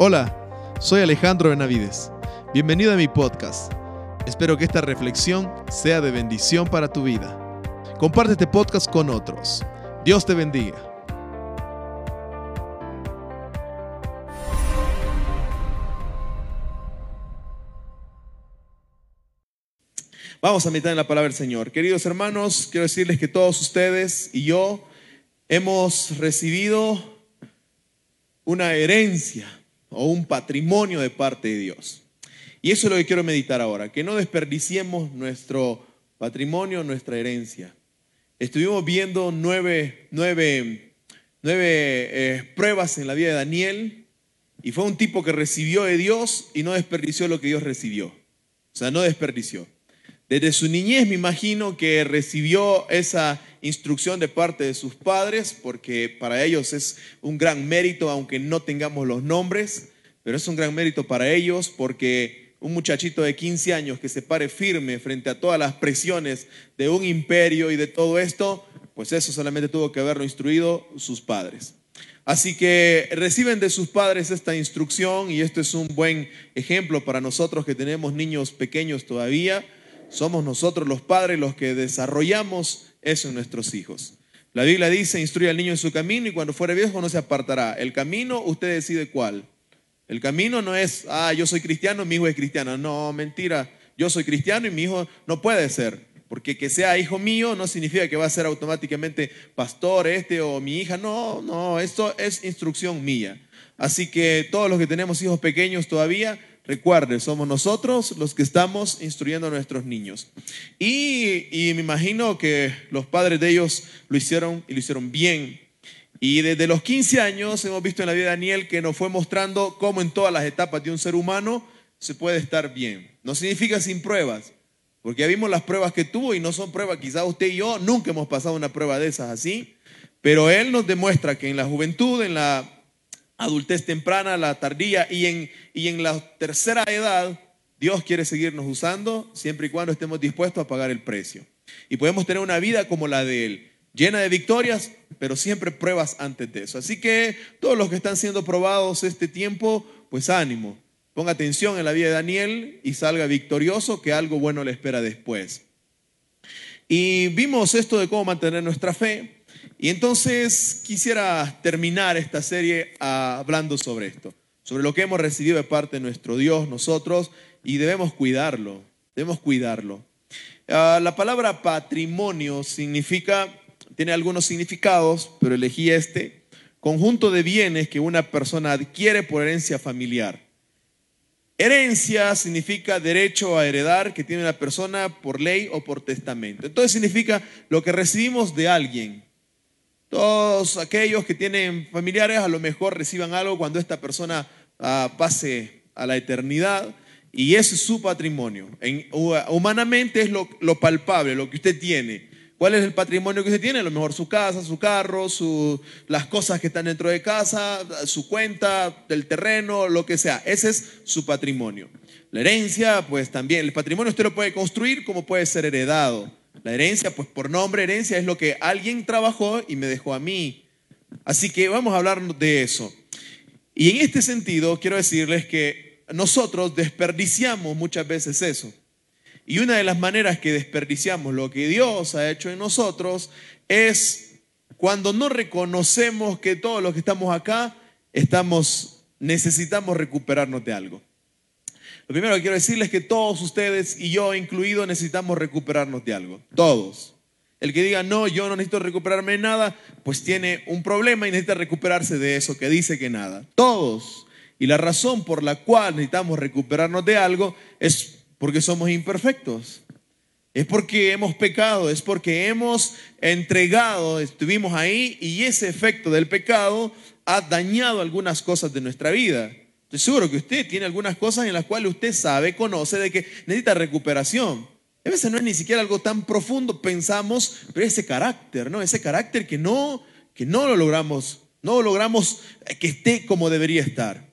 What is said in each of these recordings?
Hola, soy Alejandro Benavides. Bienvenido a mi podcast. Espero que esta reflexión sea de bendición para tu vida. Comparte este podcast con otros. Dios te bendiga. Vamos a meditar en la palabra del Señor. Queridos hermanos, quiero decirles que todos ustedes y yo hemos recibido una herencia o un patrimonio de parte de Dios. Y eso es lo que quiero meditar ahora, que no desperdiciemos nuestro patrimonio, nuestra herencia. Estuvimos viendo nueve, nueve, nueve eh, pruebas en la vida de Daniel y fue un tipo que recibió de Dios y no desperdició lo que Dios recibió. O sea, no desperdició. Desde su niñez me imagino que recibió esa instrucción de parte de sus padres, porque para ellos es un gran mérito, aunque no tengamos los nombres, pero es un gran mérito para ellos porque un muchachito de 15 años que se pare firme frente a todas las presiones de un imperio y de todo esto, pues eso solamente tuvo que haberlo instruido sus padres. Así que reciben de sus padres esta instrucción y esto es un buen ejemplo para nosotros que tenemos niños pequeños todavía. Somos nosotros los padres los que desarrollamos eso en nuestros hijos. La Biblia dice, instruye al niño en su camino y cuando fuere viejo no se apartará. El camino, usted decide cuál. El camino no es, ah, yo soy cristiano, mi hijo es cristiano. No, mentira. Yo soy cristiano y mi hijo no puede ser. Porque que sea hijo mío no significa que va a ser automáticamente pastor este o mi hija. No, no, esto es instrucción mía. Así que todos los que tenemos hijos pequeños todavía, Recuerde, somos nosotros los que estamos instruyendo a nuestros niños. Y, me imagino que los padres de ellos lo hicieron y lo hicieron bien. Y desde los 15 años hemos visto en la vida de Daniel que nos fue mostrando cómo en todas las etapas de un ser humano se puede estar bien. No significa sin pruebas, porque ya vimos las pruebas que tuvo y no son pruebas, quizás usted y yo nunca hemos pasado una prueba de esas así, pero él nos demuestra que en la juventud, en la adultez temprana, la tardía y en, y en la tercera edad, Dios quiere seguirnos usando siempre y cuando estemos dispuestos a pagar el precio. Y podemos tener una vida como la de Él, llena de victorias, pero siempre pruebas antes de eso. Así que todos los que están siendo probados este tiempo, pues ánimo. Ponga atención en la vida de Daniel y salga victorioso, que algo bueno le espera después. Y vimos esto de cómo mantener nuestra fe. Y entonces quisiera terminar esta serie hablando sobre esto, sobre lo que hemos recibido de parte de nuestro Dios nosotros y debemos cuidarlo, debemos cuidarlo. Ah, la palabra patrimonio significa, tiene algunos significados, pero elegí este, conjunto de bienes que una persona adquiere por herencia familiar. Herencia significa derecho a heredar que tiene una persona por ley o por testamento. Entonces significa lo que recibimos de alguien, todos aquellos que tienen familiares a lo mejor reciban algo cuando esta persona ah, pase a la eternidad y ese es su patrimonio. humanamente es lo, palpable, lo que usted tiene. ¿Cuál es el patrimonio que usted tiene? A lo mejor su casa, su carro, las cosas que están dentro de casa, su cuenta, del terreno, lo que sea. Ese es su patrimonio. La herencia, pues también, el patrimonio usted lo puede construir como puede ser heredado. La herencia, pues por nombre herencia es lo que alguien trabajó y me dejó a mí. Así que vamos a hablar de eso. Y en este sentido quiero decirles que nosotros desperdiciamos muchas veces eso. Y una de las maneras que desperdiciamos lo que Dios ha hecho en nosotros es cuando no reconocemos que todos los que estamos acá necesitamos recuperarnos de algo. Lo primero que quiero decirles es que todos ustedes y yo incluido necesitamos recuperarnos de algo. Todos. El que diga, no, yo no necesito recuperarme de nada, pues tiene un problema y necesita recuperarse de eso que dice que nada. Todos. Y la razón por la cual necesitamos recuperarnos de algo es porque somos imperfectos. Es porque hemos pecado, es porque hemos entregado, estuvimos ahí y ese efecto del pecado ha dañado algunas cosas de nuestra vida. Estoy seguro que usted tiene algunas cosas en las cuales usted sabe, conoce de que necesita recuperación. A veces no es ni siquiera algo tan profundo, pensamos, pero ese carácter, ¿no? Ese carácter que no, que no lo logramos, no logramos que esté como debería estar.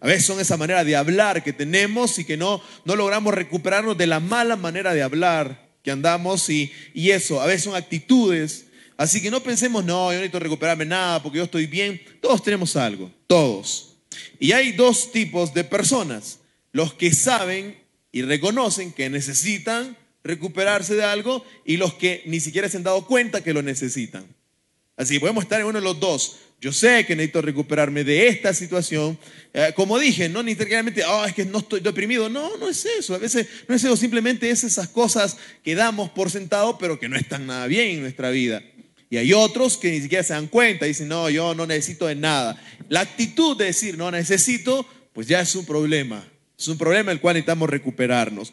A veces son esa manera de hablar que tenemos y que no, no logramos recuperarnos de la mala manera de hablar que andamos y, y eso, a veces son actitudes. Así que no pensemos, no, yo necesito recuperarme nada porque yo estoy bien. Todos tenemos algo, todos. Y hay dos tipos de personas, los que saben y reconocen que necesitan recuperarse de algo y los que ni siquiera se han dado cuenta que lo necesitan. Así podemos estar en uno de los dos. Yo sé que necesito recuperarme de esta situación. Eh, como dije, no necesariamente, oh, es que no estoy deprimido. No, no es eso. A veces no es eso. Simplemente es esas cosas que damos por sentado, pero que no están nada bien en nuestra vida. Y hay otros que ni siquiera se dan cuenta. Dicen, no, yo no necesito de nada. La actitud de decir, no necesito, pues ya es un problema. Es un problema el cual necesitamos recuperarnos.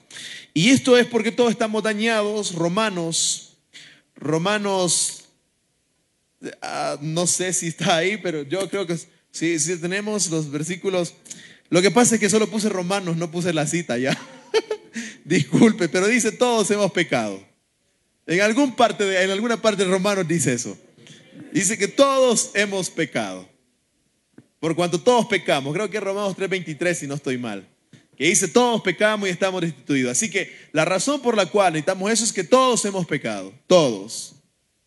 Y esto es porque todos estamos dañados. Romanos, Romanos Ah, no sé si está ahí, pero yo creo que sí, sí tenemos los versículos. Lo que pasa es que solo puse Romanos, no puse la cita ya. Disculpe, pero dice todos hemos pecado. En, parte de, en alguna parte de Romanos dice eso. Dice que todos hemos pecado. Por cuanto todos pecamos. Creo que Romanos 3:23 si no estoy mal. Que dice todos pecamos y estamos destituidos. Así que la razón por la cual necesitamos eso es que todos hemos pecado. Todos.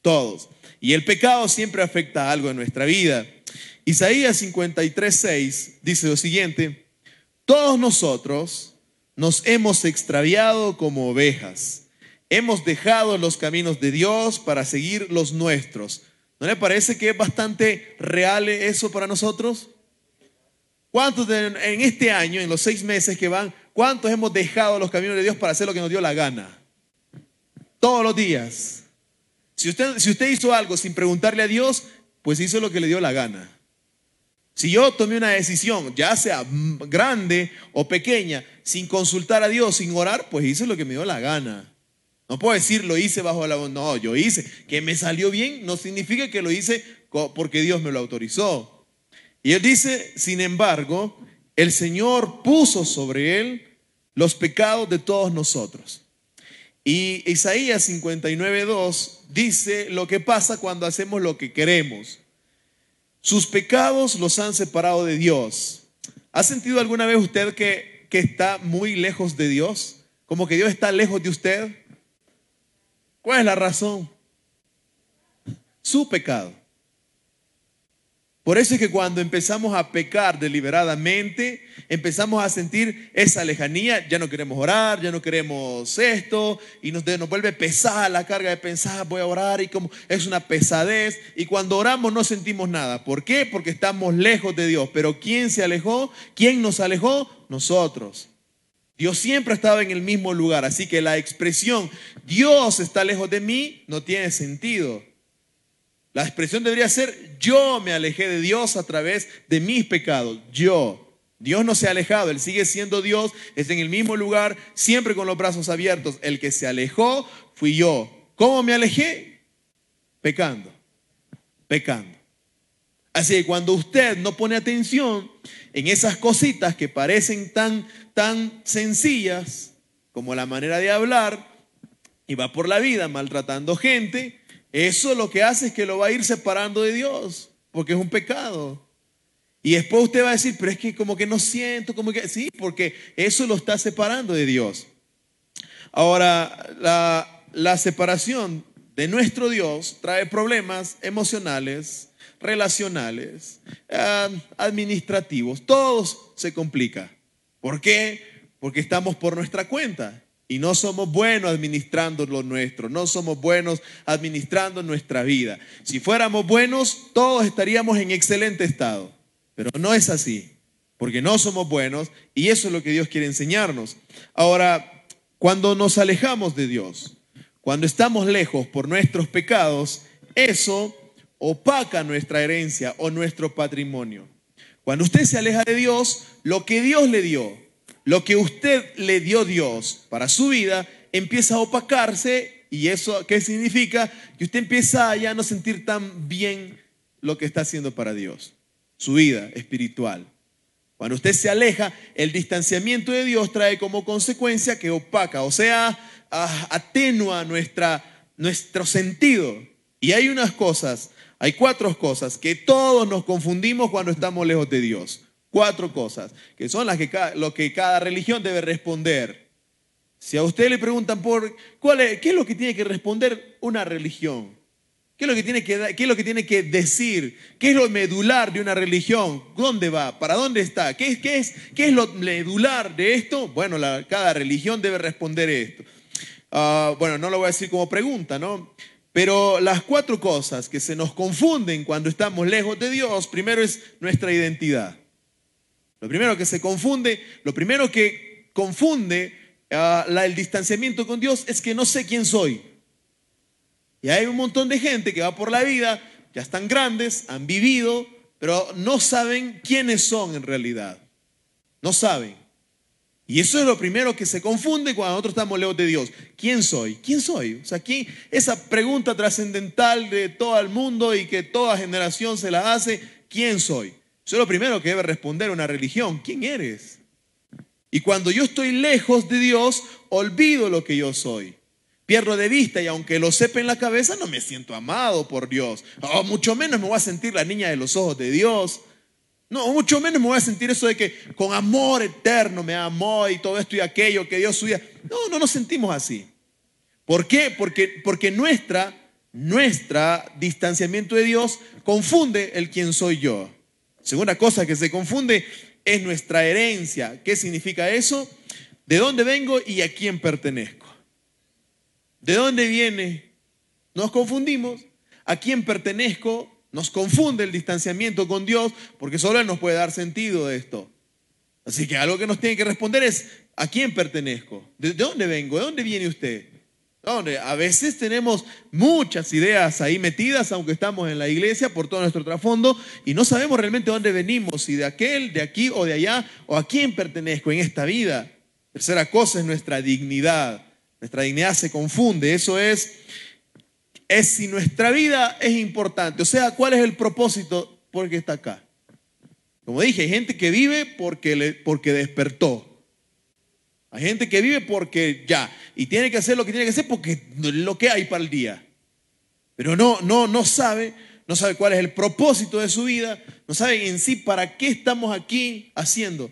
Todos. Y el pecado siempre afecta a algo en nuestra vida. Isaías 53:6 dice lo siguiente: Todos nosotros nos hemos extraviado como ovejas. Hemos dejado los caminos de Dios para seguir los nuestros. ¿No le parece que es bastante real eso para nosotros? ¿Cuántos en este año, en los seis meses que van, cuántos hemos dejado los caminos de Dios para hacer lo que nos dio la gana? Todos los días. Si usted, si usted hizo algo sin preguntarle a Dios, pues hizo lo que le dio la gana. Si yo tomé una decisión, ya sea grande o pequeña, sin consultar a Dios, sin orar, pues hice lo que me dio la gana. No puedo decir lo hice bajo la... No, yo hice. Que me salió bien no significa que lo hice porque Dios me lo autorizó. Y él dice, sin embargo, el Señor puso sobre él los pecados de todos nosotros. Y Isaías 59.2 dice lo que pasa cuando hacemos lo que queremos. Sus pecados los han separado de Dios. ¿Ha sentido alguna vez usted que, que está muy lejos de Dios? Como que Dios está lejos de usted. ¿Cuál es la razón? Su pecado. Por eso es que cuando empezamos a pecar deliberadamente, empezamos a sentir esa lejanía, ya no queremos orar, ya no queremos esto, y nos, nos vuelve pesada la carga de pensar, voy a orar, y como es una pesadez, y cuando oramos no sentimos nada. ¿Por qué? Porque estamos lejos de Dios. Pero ¿quién se alejó? ¿Quién nos alejó? Nosotros. Dios siempre estaba en el mismo lugar, así que la expresión Dios está lejos de mí no tiene sentido. La expresión debería ser, yo me alejé de Dios a través de mis pecados. Yo. Dios no se ha alejado, Él sigue siendo Dios, está en el mismo lugar, siempre con los brazos abiertos. El que se alejó fui yo. ¿Cómo me alejé? Pecando, pecando. Así que cuando usted no pone atención en esas cositas que parecen tan, tan sencillas como la manera de hablar y va por la vida maltratando gente, eso lo que hace es que lo va a ir separando de Dios, porque es un pecado. Y después usted va a decir, pero es que como que no siento, como que sí, porque eso lo está separando de Dios. Ahora, la, separación de nuestro Dios trae problemas emocionales, relacionales, ah, administrativos, todos se complica. ¿Por qué? Porque estamos por nuestra cuenta. Y no somos buenos administrando lo nuestro, no somos buenos administrando nuestra vida. Si fuéramos buenos, todos estaríamos en excelente estado. Pero no es así, porque no somos buenos y eso es lo que Dios quiere enseñarnos. Ahora, cuando nos alejamos de Dios, cuando estamos lejos por nuestros pecados, eso opaca nuestra herencia o nuestro patrimonio. Cuando usted se aleja de Dios, lo que Dios le dio, lo que usted le dio Dios para su vida empieza a opacarse y eso ¿qué significa? Que usted empieza a ya no sentir tan bien lo que está haciendo para Dios, su vida espiritual. Cuando usted se aleja, el distanciamiento de Dios trae como consecuencia que opaca, o sea, atenúa nuestra, nuestro sentido. Y hay unas cosas, hay cuatro cosas que todos nos confundimos cuando estamos lejos de Dios. Cuatro cosas, que son las que lo que cada religión debe responder. Si a usted le preguntan por cuál es, qué es lo que tiene que responder una religión, ¿Qué es, lo que tiene que, ¿Qué es lo que tiene que decir? ¿Qué es lo medular de una religión? ¿Dónde va? ¿Para dónde está? ¿Qué es, qué es, qué es lo medular de esto? Bueno, cada religión debe responder esto. Ah, bueno, no lo voy a decir como pregunta, ¿no? Pero las cuatro cosas que se nos confunden cuando estamos lejos de Dios, primero es nuestra identidad. Lo primero que se confunde, lo primero que confunde ah, el distanciamiento con Dios es que no sé quién soy. Y hay un montón de gente que va por la vida, ya están grandes, han vivido, pero no saben quiénes son en realidad. No saben. Y eso es lo primero que se confunde cuando nosotros estamos lejos de Dios. ¿Quién soy? ¿Quién soy? O sea, aquí esa pregunta trascendental de todo el mundo y que toda generación se la hace, ¿quién soy? Eso es lo primero que debe responder una religión. ¿Quién eres? Y cuando yo estoy lejos de Dios, olvido lo que yo soy. Pierdo de vista y aunque lo sepa en la cabeza, no me siento amado por Dios. O mucho menos me voy a sentir la niña de los ojos de Dios. No, mucho menos me voy a sentir eso de que con amor eterno me amó y todo esto y aquello que Dios suya. No, no nos sentimos así. ¿Por qué? Porque, porque nuestra, nuestra distanciamiento de Dios confunde el quién soy yo. Segunda cosa que se confunde es nuestra herencia. ¿Qué significa eso? ¿De dónde vengo y a quién pertenezco? ¿De dónde viene? Nos confundimos. ¿A quién pertenezco? Nos confunde el distanciamiento con Dios porque solo Él nos puede dar sentido de esto. Así que algo que nos tiene que responder es, ¿a quién pertenezco? ¿De dónde vengo? ¿De dónde viene usted? A veces tenemos muchas ideas ahí metidas, aunque estamos en la iglesia, por todo nuestro trasfondo, y no sabemos realmente dónde venimos, si de aquel, de aquí o de allá, o a quién pertenezco en esta vida. Tercera cosa es nuestra dignidad. Nuestra dignidad se confunde. Eso es, es si nuestra vida es importante. O sea, ¿cuál es el propósito por el que está acá? Como dije, hay gente que vive porque, le, porque despertó. Hay gente que vive porque ya, y tiene que hacer lo que tiene que hacer porque lo que hay para el día. Pero no, no, no sabe, no sabe cuál es el propósito de su vida, no sabe en sí para qué estamos aquí haciendo.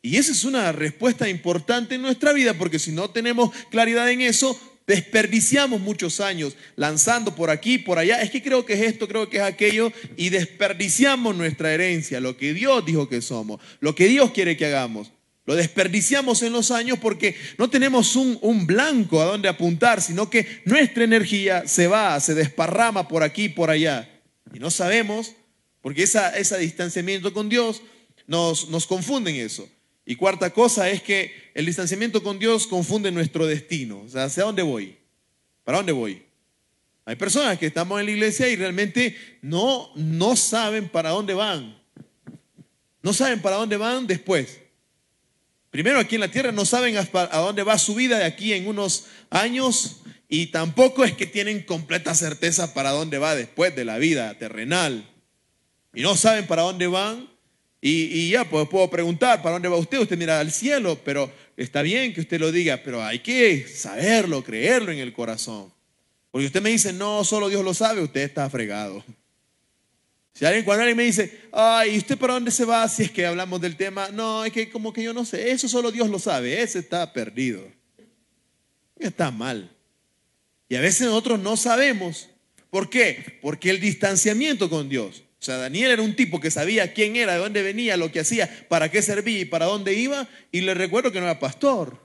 Y esa es una respuesta importante en nuestra vida, porque si no tenemos claridad en eso, desperdiciamos muchos años lanzando por aquí, por allá. Es que creo que es esto, creo que es aquello, y desperdiciamos nuestra herencia, lo que Dios dijo que somos, lo que Dios quiere que hagamos. Lo desperdiciamos en los años porque no tenemos un, un, blanco a donde apuntar, sino que nuestra energía se va, se desparrama por aquí, por allá. Y no sabemos, porque esa, ese distanciamiento con Dios nos, nos confunde en eso. Y cuarta cosa es que el distanciamiento con Dios confunde nuestro destino. O sea, ¿hacia dónde voy? ¿Para dónde voy? Hay personas que estamos en la iglesia y realmente no, no saben para dónde van. No saben para dónde van después. Primero aquí en la tierra no saben a dónde va su vida de aquí en unos años y tampoco es que tienen completa certeza para dónde va después de la vida terrenal. Y no saben para dónde van y, ya, pues puedo preguntar, ¿para dónde va usted? Usted mira al cielo, pero está bien que usted lo diga, pero hay que saberlo, creerlo en el corazón. Porque usted me dice, no, solo Dios lo sabe, usted está fregado. Si alguien, cuando alguien me dice, ay, ¿y usted para dónde se va si es que hablamos del tema? No, es que como que yo no sé, eso solo Dios lo sabe, ese está perdido. Está mal. Y a veces nosotros no sabemos. ¿Por qué? Porque el distanciamiento con Dios o sea, Daniel era un tipo que sabía quién era, de dónde venía, lo que hacía, para qué servía y para dónde iba. Y le recuerdo que no era pastor.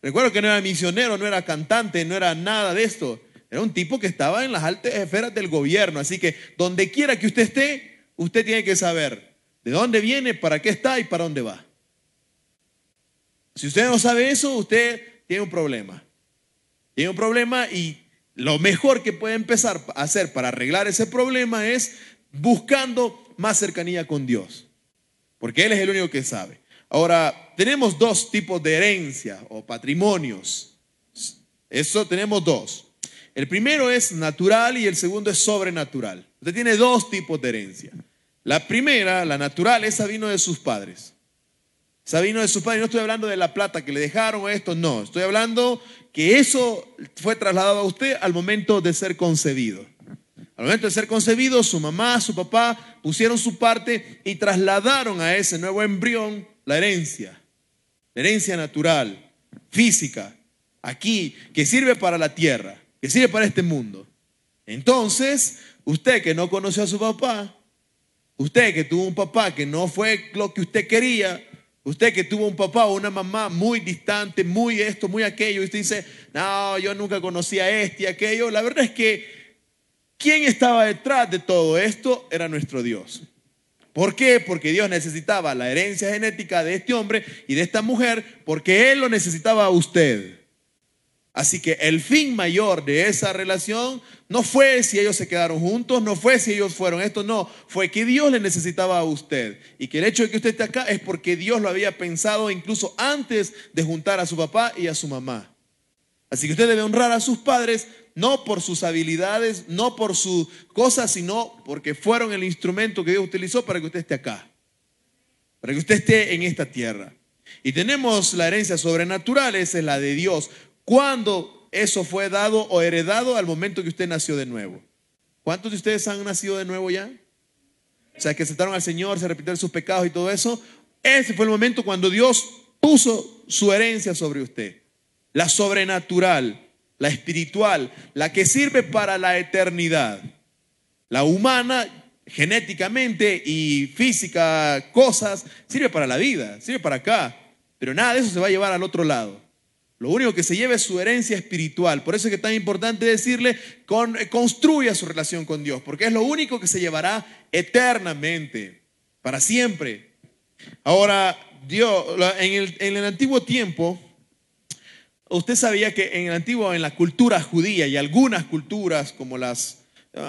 Recuerdo que no era misionero, no era cantante, no era nada de esto. Era un tipo que estaba en las altas esferas del gobierno. Así que donde quiera que usted esté, usted tiene que saber de dónde viene, para qué está y para dónde va. Si usted no sabe eso, usted tiene un problema. Tiene un problema y lo mejor que puede empezar a hacer para arreglar ese problema es buscando más cercanía con Dios, porque Él es el único que sabe. Ahora, tenemos dos tipos de herencia o patrimonios. Eso tenemos dos. El primero es natural y el segundo es sobrenatural. Usted tiene dos tipos de herencia. La primera, la natural, esa vino de sus padres. Sabino de su padre, no estoy hablando de la plata que le dejaron o esto, no, estoy hablando que eso fue trasladado a usted al momento de ser concebido. Al momento de ser concebido, su mamá, su papá pusieron su parte y trasladaron a ese nuevo embrión la herencia, la herencia natural, física, aquí, que sirve para la tierra, que sirve para este mundo. Entonces, usted que no conoció a su papá, usted que tuvo un papá que no fue lo que usted quería, usted que tuvo un papá o una mamá muy distante, muy esto, muy aquello, y usted dice, no, yo nunca conocí a este y aquello, la verdad es que quien estaba detrás de todo esto era nuestro Dios. ¿Por qué? Porque Dios necesitaba la herencia genética de este hombre y de esta mujer, porque Él lo necesitaba a usted. Así que el fin mayor de esa relación no fue si ellos se quedaron juntos, no fue si ellos fueron esto, no, fue que Dios le necesitaba a usted. Y que el hecho de que usted esté acá es porque Dios lo había pensado incluso antes de juntar a su papá y a su mamá. Así que usted debe honrar a sus padres no por sus habilidades, no por sus cosas, sino porque fueron el instrumento que Dios utilizó para que usted esté acá, para que usted esté en esta tierra. Y tenemos la herencia sobrenatural, esa es la de Dios. ¿Cuándo eso fue dado o heredado? Al momento que usted nació de nuevo. ¿Cuántos de ustedes han nacido de nuevo ya? O sea, que aceptaron al Señor, se arrepintieron sus pecados y todo eso. Ese fue el momento cuando Dios puso su herencia sobre usted. La sobrenatural, la espiritual, la que sirve para la eternidad. La humana, genéticamente y física, cosas, sirve para la vida, sirve para acá. Pero nada de eso se va a llevar al otro lado. Lo único que se lleva es su herencia espiritual. Por eso es que es tan importante decirle, construya su relación con Dios, porque es lo único que se llevará eternamente, para siempre. Ahora, Dios, en el, en el antiguo tiempo, usted sabía que en el antiguo, en la cultura judía y algunas culturas, como las,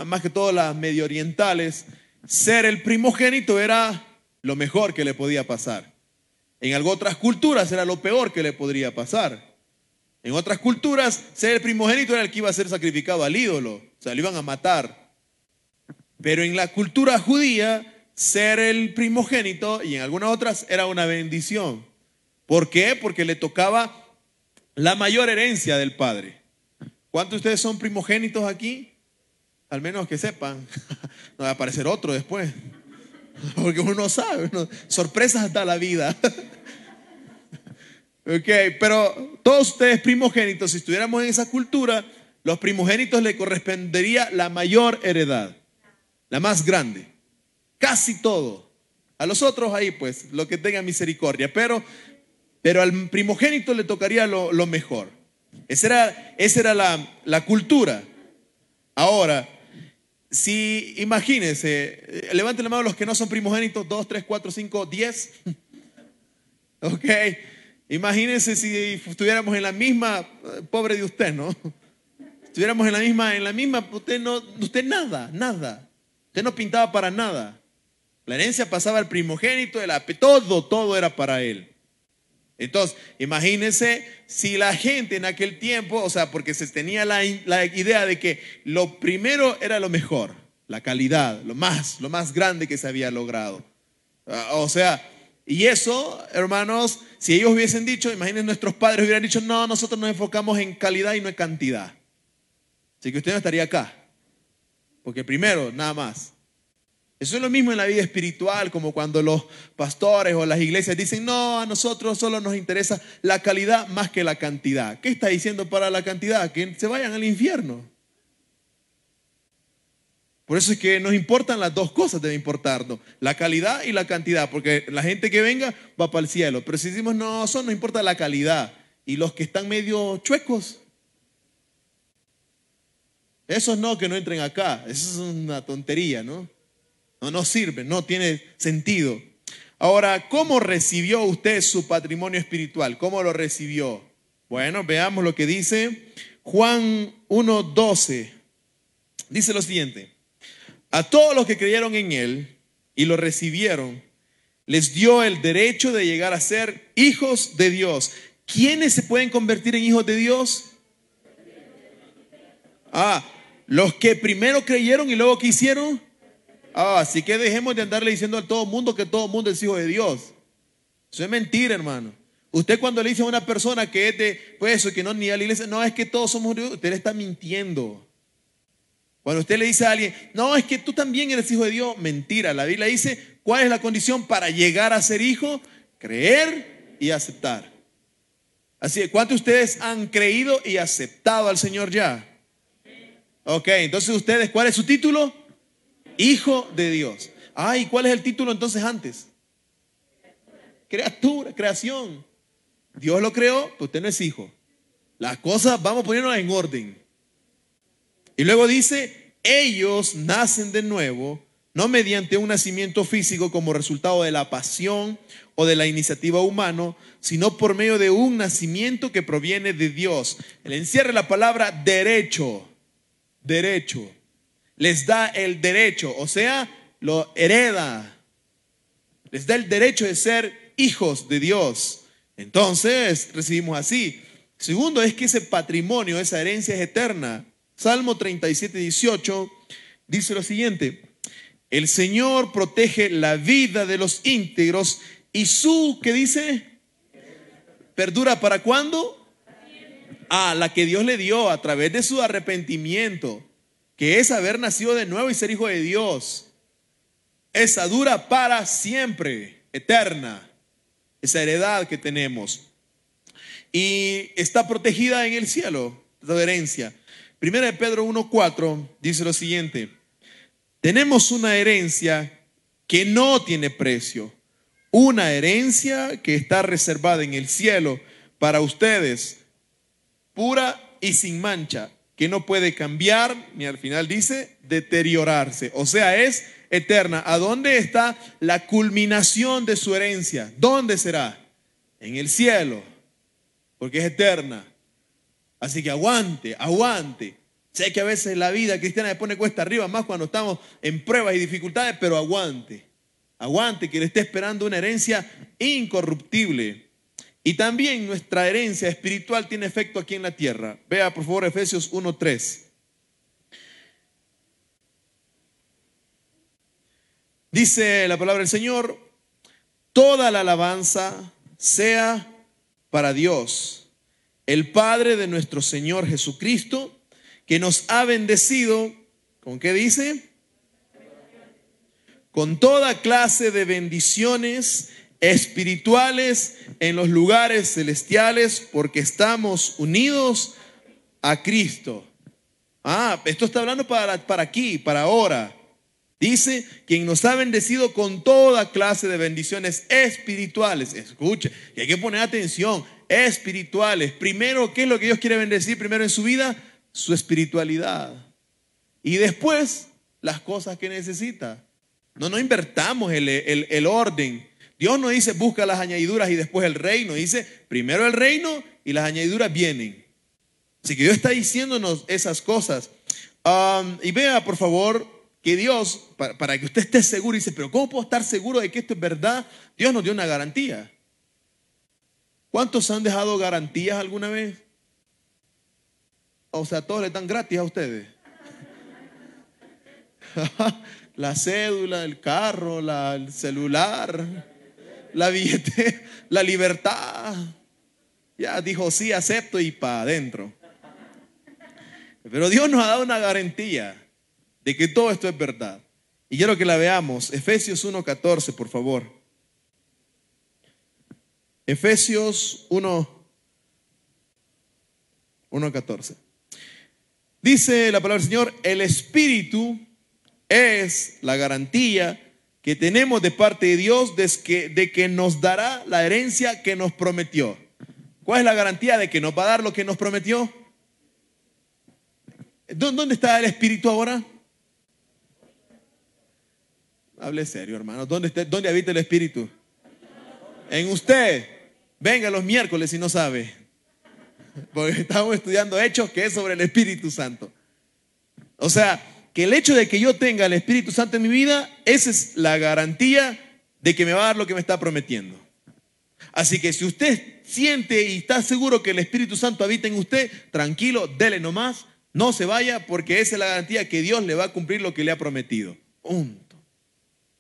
más que todo las medio orientales, ser el primogénito era lo mejor que le podía pasar. En otras culturas era lo peor que le podría pasar. En otras culturas, ser el primogénito era el que iba a ser sacrificado al ídolo, o sea, lo iban a matar. Pero en la cultura judía, ser el primogénito y en algunas otras era una bendición. ¿Por qué? Porque le tocaba la mayor herencia del padre. ¿Cuántos de ustedes son primogénitos aquí? Al menos que sepan. No va a aparecer otro después. Porque uno no sabe. sorpresas hasta la vida. Ok, pero todos ustedes primogénitos, si estuviéramos en esa cultura, los primogénitos le correspondería la mayor heredad, la más grande, casi todo. A los otros ahí, pues, lo que tenga misericordia, pero, pero al primogénito le tocaría lo, mejor. Esa era, esa era la, la cultura. Ahora, si imagínense, eh, levanten la mano los que no son primogénitos, dos, tres, cuatro, cinco, diez. Ok. Imagínense si estuviéramos en la misma, eh, pobre de usted, ¿no? Estuviéramos en la misma, en la misma, usted no, usted nada, nada. Usted no pintaba para nada. La herencia pasaba al primogénito, el todo, todo era para él. Entonces, imagínense si la gente en aquel tiempo, o sea, porque se tenía la, idea de que lo primero era lo mejor, la calidad, lo más, lo más grande que se había logrado. Ah, o sea, y eso, hermanos, si ellos hubiesen dicho, imaginen nuestros padres hubieran dicho, no, nosotros nos enfocamos en calidad y no en cantidad. Así que usted no estaría acá. Porque primero, nada más. Eso es lo mismo en la vida espiritual, como cuando los pastores o las iglesias dicen, no, a nosotros solo nos interesa la calidad más que la cantidad. ¿Qué está diciendo para la cantidad? Que se vayan al infierno. Por eso es que nos importan las dos cosas, debe importarnos, la calidad y la cantidad, porque la gente que venga va para el cielo. Pero si decimos, no, eso no importa la calidad. Y los que están medio chuecos, esos no, que no entren acá. Eso es una tontería, ¿no? No nos sirve, no tiene sentido. Ahora, ¿cómo recibió usted su patrimonio espiritual? ¿Cómo lo recibió? Bueno, veamos lo que dice Juan 1.12. Dice lo siguiente. A todos los que creyeron en Él y lo recibieron, les dio el derecho de llegar a ser hijos de Dios. ¿Quiénes se pueden convertir en hijos de Dios? Ah, los que primero creyeron y luego que hicieron. Ah, así que dejemos de andarle diciendo a todo mundo que todo mundo es hijo de Dios. Eso es mentira, hermano. Usted cuando le dice a una persona que es de, pues eso, que no ni a la iglesia, no es que todos somos usted le está mintiendo. Cuando usted le dice a alguien, no, es que tú también eres hijo de Dios, mentira. La Biblia dice, ¿cuál es la condición para llegar a ser hijo? Creer y aceptar. Así que, ¿cuántos de ustedes han creído y aceptado al Señor ya? Ok, entonces ustedes, ¿cuál es su título? Hijo de Dios. Ay, ¿cuál es el título entonces antes? Criatura, creación. Dios lo creó, pero usted no es hijo. Las cosas vamos a ponernos en orden. Y luego dice, ellos nacen de nuevo, no mediante un nacimiento físico como resultado de la pasión o de la iniciativa humana, sino por medio de un nacimiento que proviene de Dios. Le encierra la palabra derecho, derecho. Les da el derecho, o sea, lo hereda. Les da el derecho de ser hijos de Dios. Entonces recibimos así. Segundo es que ese patrimonio, esa herencia es eterna. Salmo 37, 18 dice lo siguiente. El Señor protege la vida de los íntegros y su, ¿qué dice? ¿Perdura para cuándo? Ah, la que Dios le dio a través de su arrepentimiento, que es haber nacido de nuevo y ser hijo de Dios. Esa dura para siempre, eterna, esa heredad que tenemos. Y está protegida en el cielo, la herencia. Primera de Pedro 1.4 dice lo siguiente, tenemos una herencia que no tiene precio, una herencia que está reservada en el cielo para ustedes, pura y sin mancha, que no puede cambiar, ni al final dice, deteriorarse. O sea, es eterna. ¿A dónde está la culminación de su herencia? ¿Dónde será? En el cielo, porque es eterna. Así que aguante, aguante. Sé que a veces la vida cristiana se pone cuesta arriba, más cuando estamos en pruebas y dificultades, pero aguante. Aguante, que le esté esperando una herencia incorruptible. Y también nuestra herencia espiritual tiene efecto aquí en la tierra. Vea por favor Efesios 1.3. Dice la palabra del Señor, toda la alabanza sea para Dios, el Padre de nuestro Señor Jesucristo, que nos ha bendecido, ¿con qué dice? Con toda clase de bendiciones espirituales en los lugares celestiales, porque estamos unidos a Cristo. Ah, esto está hablando para, para aquí, para ahora. Dice, quien nos ha bendecido con toda clase de bendiciones espirituales. Escuche, que hay que poner atención, espirituales. Primero, ¿qué es lo que Dios quiere bendecir primero en su vida? Su espiritualidad. Y después, las cosas que necesita. No, no invertamos el, el orden. Dios no dice busca las añadiduras y después el reino. Dice primero el reino y las añadiduras vienen. Así que Dios está diciéndonos esas cosas. Y vea, por favor, que Dios, para, que usted esté seguro, dice, pero ¿cómo puedo estar seguro de que esto es verdad? Dios nos dio una garantía. ¿Cuántos han dejado garantías alguna vez? O sea, todos le dan gratis a ustedes. la cédula, el carro, el celular, la billete, la libertad. Ya dijo, sí, acepto y para adentro. Pero Dios nos ha dado una garantía de que todo esto es verdad. Y quiero que la veamos. Efesios 1.14, por favor. Efesios 1, 1.14. Dice la palabra del Señor, el Espíritu es la garantía que tenemos de parte de Dios de que, de que nos dará la herencia que nos prometió. ¿Cuál es la garantía de que nos va a dar lo que nos prometió? ¿Dónde está el Espíritu ahora? Hable serio, hermano. ¿Dónde, ¿Dónde habita el Espíritu? En usted. Venga los miércoles si no sabe. Porque estamos estudiando hechos que es sobre el Espíritu Santo. O sea, que el hecho de que yo tenga el Espíritu Santo en mi vida, esa es la garantía de que me va a dar lo que me está prometiendo. Así que si usted siente y está seguro que el Espíritu Santo habita en usted, tranquilo, dele nomás, no se vaya porque esa es la garantía que Dios le va a cumplir lo que le ha prometido. Un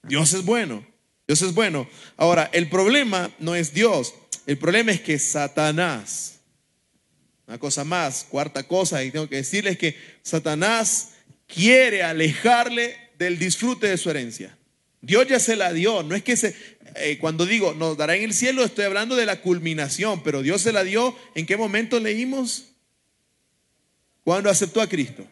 Dios es bueno, Dios es bueno. Ahora, el problema no es Dios, el problema es que Satanás, una cosa más, cuarta cosa, y tengo que decirles que Satanás quiere alejarle del disfrute de su herencia. Dios ya se la dio, no es que se, eh, cuando digo nos dará en el cielo, estoy hablando de la culminación, pero Dios se la dio, ¿en qué momento leímos? Cuando aceptó a Cristo.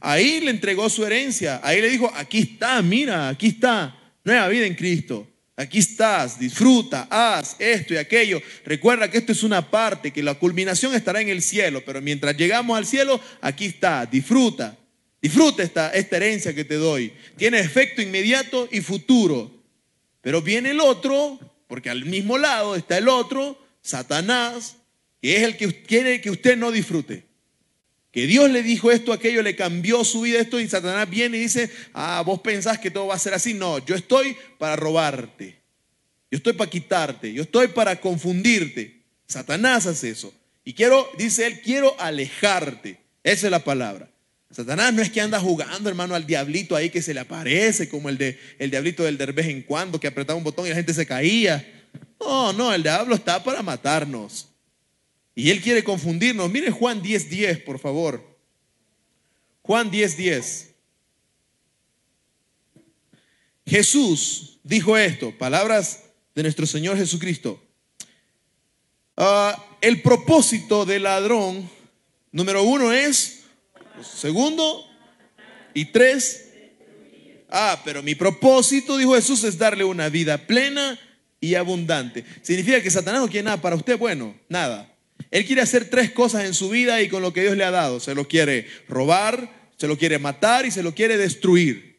Ahí le entregó su herencia. Ahí le dijo, aquí está, mira, aquí está. Nueva vida en Cristo. Aquí estás, disfruta, haz esto y aquello. Recuerda que esto es una parte, que la culminación estará en el cielo, pero mientras llegamos al cielo, aquí está, disfruta. Disfruta esta, esta herencia que te doy. Tiene efecto inmediato y futuro. Pero viene el otro, porque al mismo lado está el otro, Satanás, que es el que quiere que usted no disfrute. Que Dios le dijo esto, aquello, le cambió su vida esto y Satanás viene y dice, ah, vos pensás que todo va a ser así. No, yo estoy para robarte. Yo estoy para quitarte. Yo estoy para confundirte. Satanás hace eso. Y quiero, dice él, quiero alejarte. Esa es la palabra. Satanás no es que anda jugando, hermano, al diablito ahí que se le aparece, como el, de, el diablito del de vez en cuando, que apretaba un botón y la gente se caía. No, no, el diablo está para matarnos. Y él quiere confundirnos. Miren Juan 10:10, 10, por favor. Juan 10:10. 10. Jesús dijo esto, palabras de nuestro Señor Jesucristo. Ah, el propósito del ladrón, número uno es, segundo y tres. Ah, pero mi propósito, dijo Jesús, es darle una vida plena y abundante. ¿Significa que Satanás no quiere nada para usted? Bueno, nada. Él quiere hacer tres cosas en su vida y con lo que Dios le ha dado. Se lo quiere robar, se lo quiere matar y se lo quiere destruir.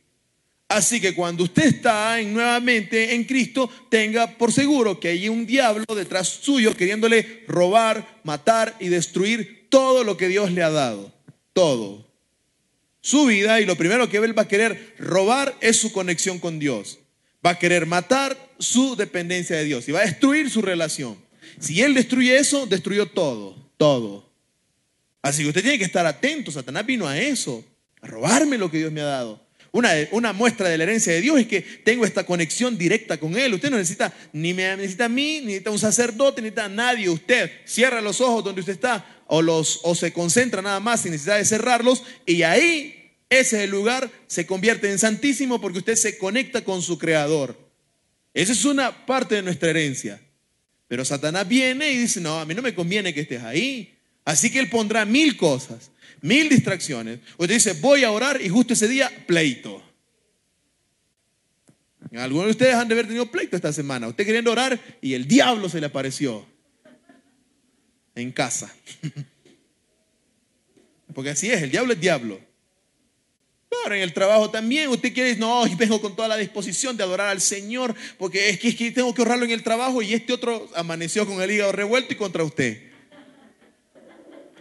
Así que cuando usted está nuevamente en Cristo, tenga por seguro que hay un diablo detrás suyo queriéndole robar, matar y destruir todo lo que Dios le ha dado. Todo. Su vida y lo primero que él va a querer robar es su conexión con Dios. Va a querer matar su dependencia de Dios y va a destruir su relación. Si Él destruye eso, destruyó todo, todo. Así que usted tiene que estar atento. Satanás vino a eso, a robarme lo que Dios me ha dado. Una, una, muestra de la herencia de Dios es que tengo esta conexión directa con Él. Usted no necesita, ni me necesita a mí, ni necesita un sacerdote, ni necesita a nadie. Usted cierra los ojos donde usted está o, los, o se concentra nada más sin necesidad de cerrarlos y ahí ese es el lugar, se convierte en santísimo porque usted se conecta con su creador. Esa es una parte de nuestra herencia. Pero Satanás viene y dice, no, a mí no me conviene que estés ahí. Así que él pondrá mil cosas, mil distracciones. Usted dice, voy a orar y justo ese día, pleito. Algunos de ustedes han de haber tenido pleito esta semana. Usted queriendo orar y el diablo se le apareció en casa. Porque así es, el diablo es diablo. En el trabajo también. Usted quiere, no, y vengo con toda la disposición de adorar al Señor, porque es que, es que tengo que ahorrarlo en el trabajo y este otro amaneció con el hígado revuelto y contra usted.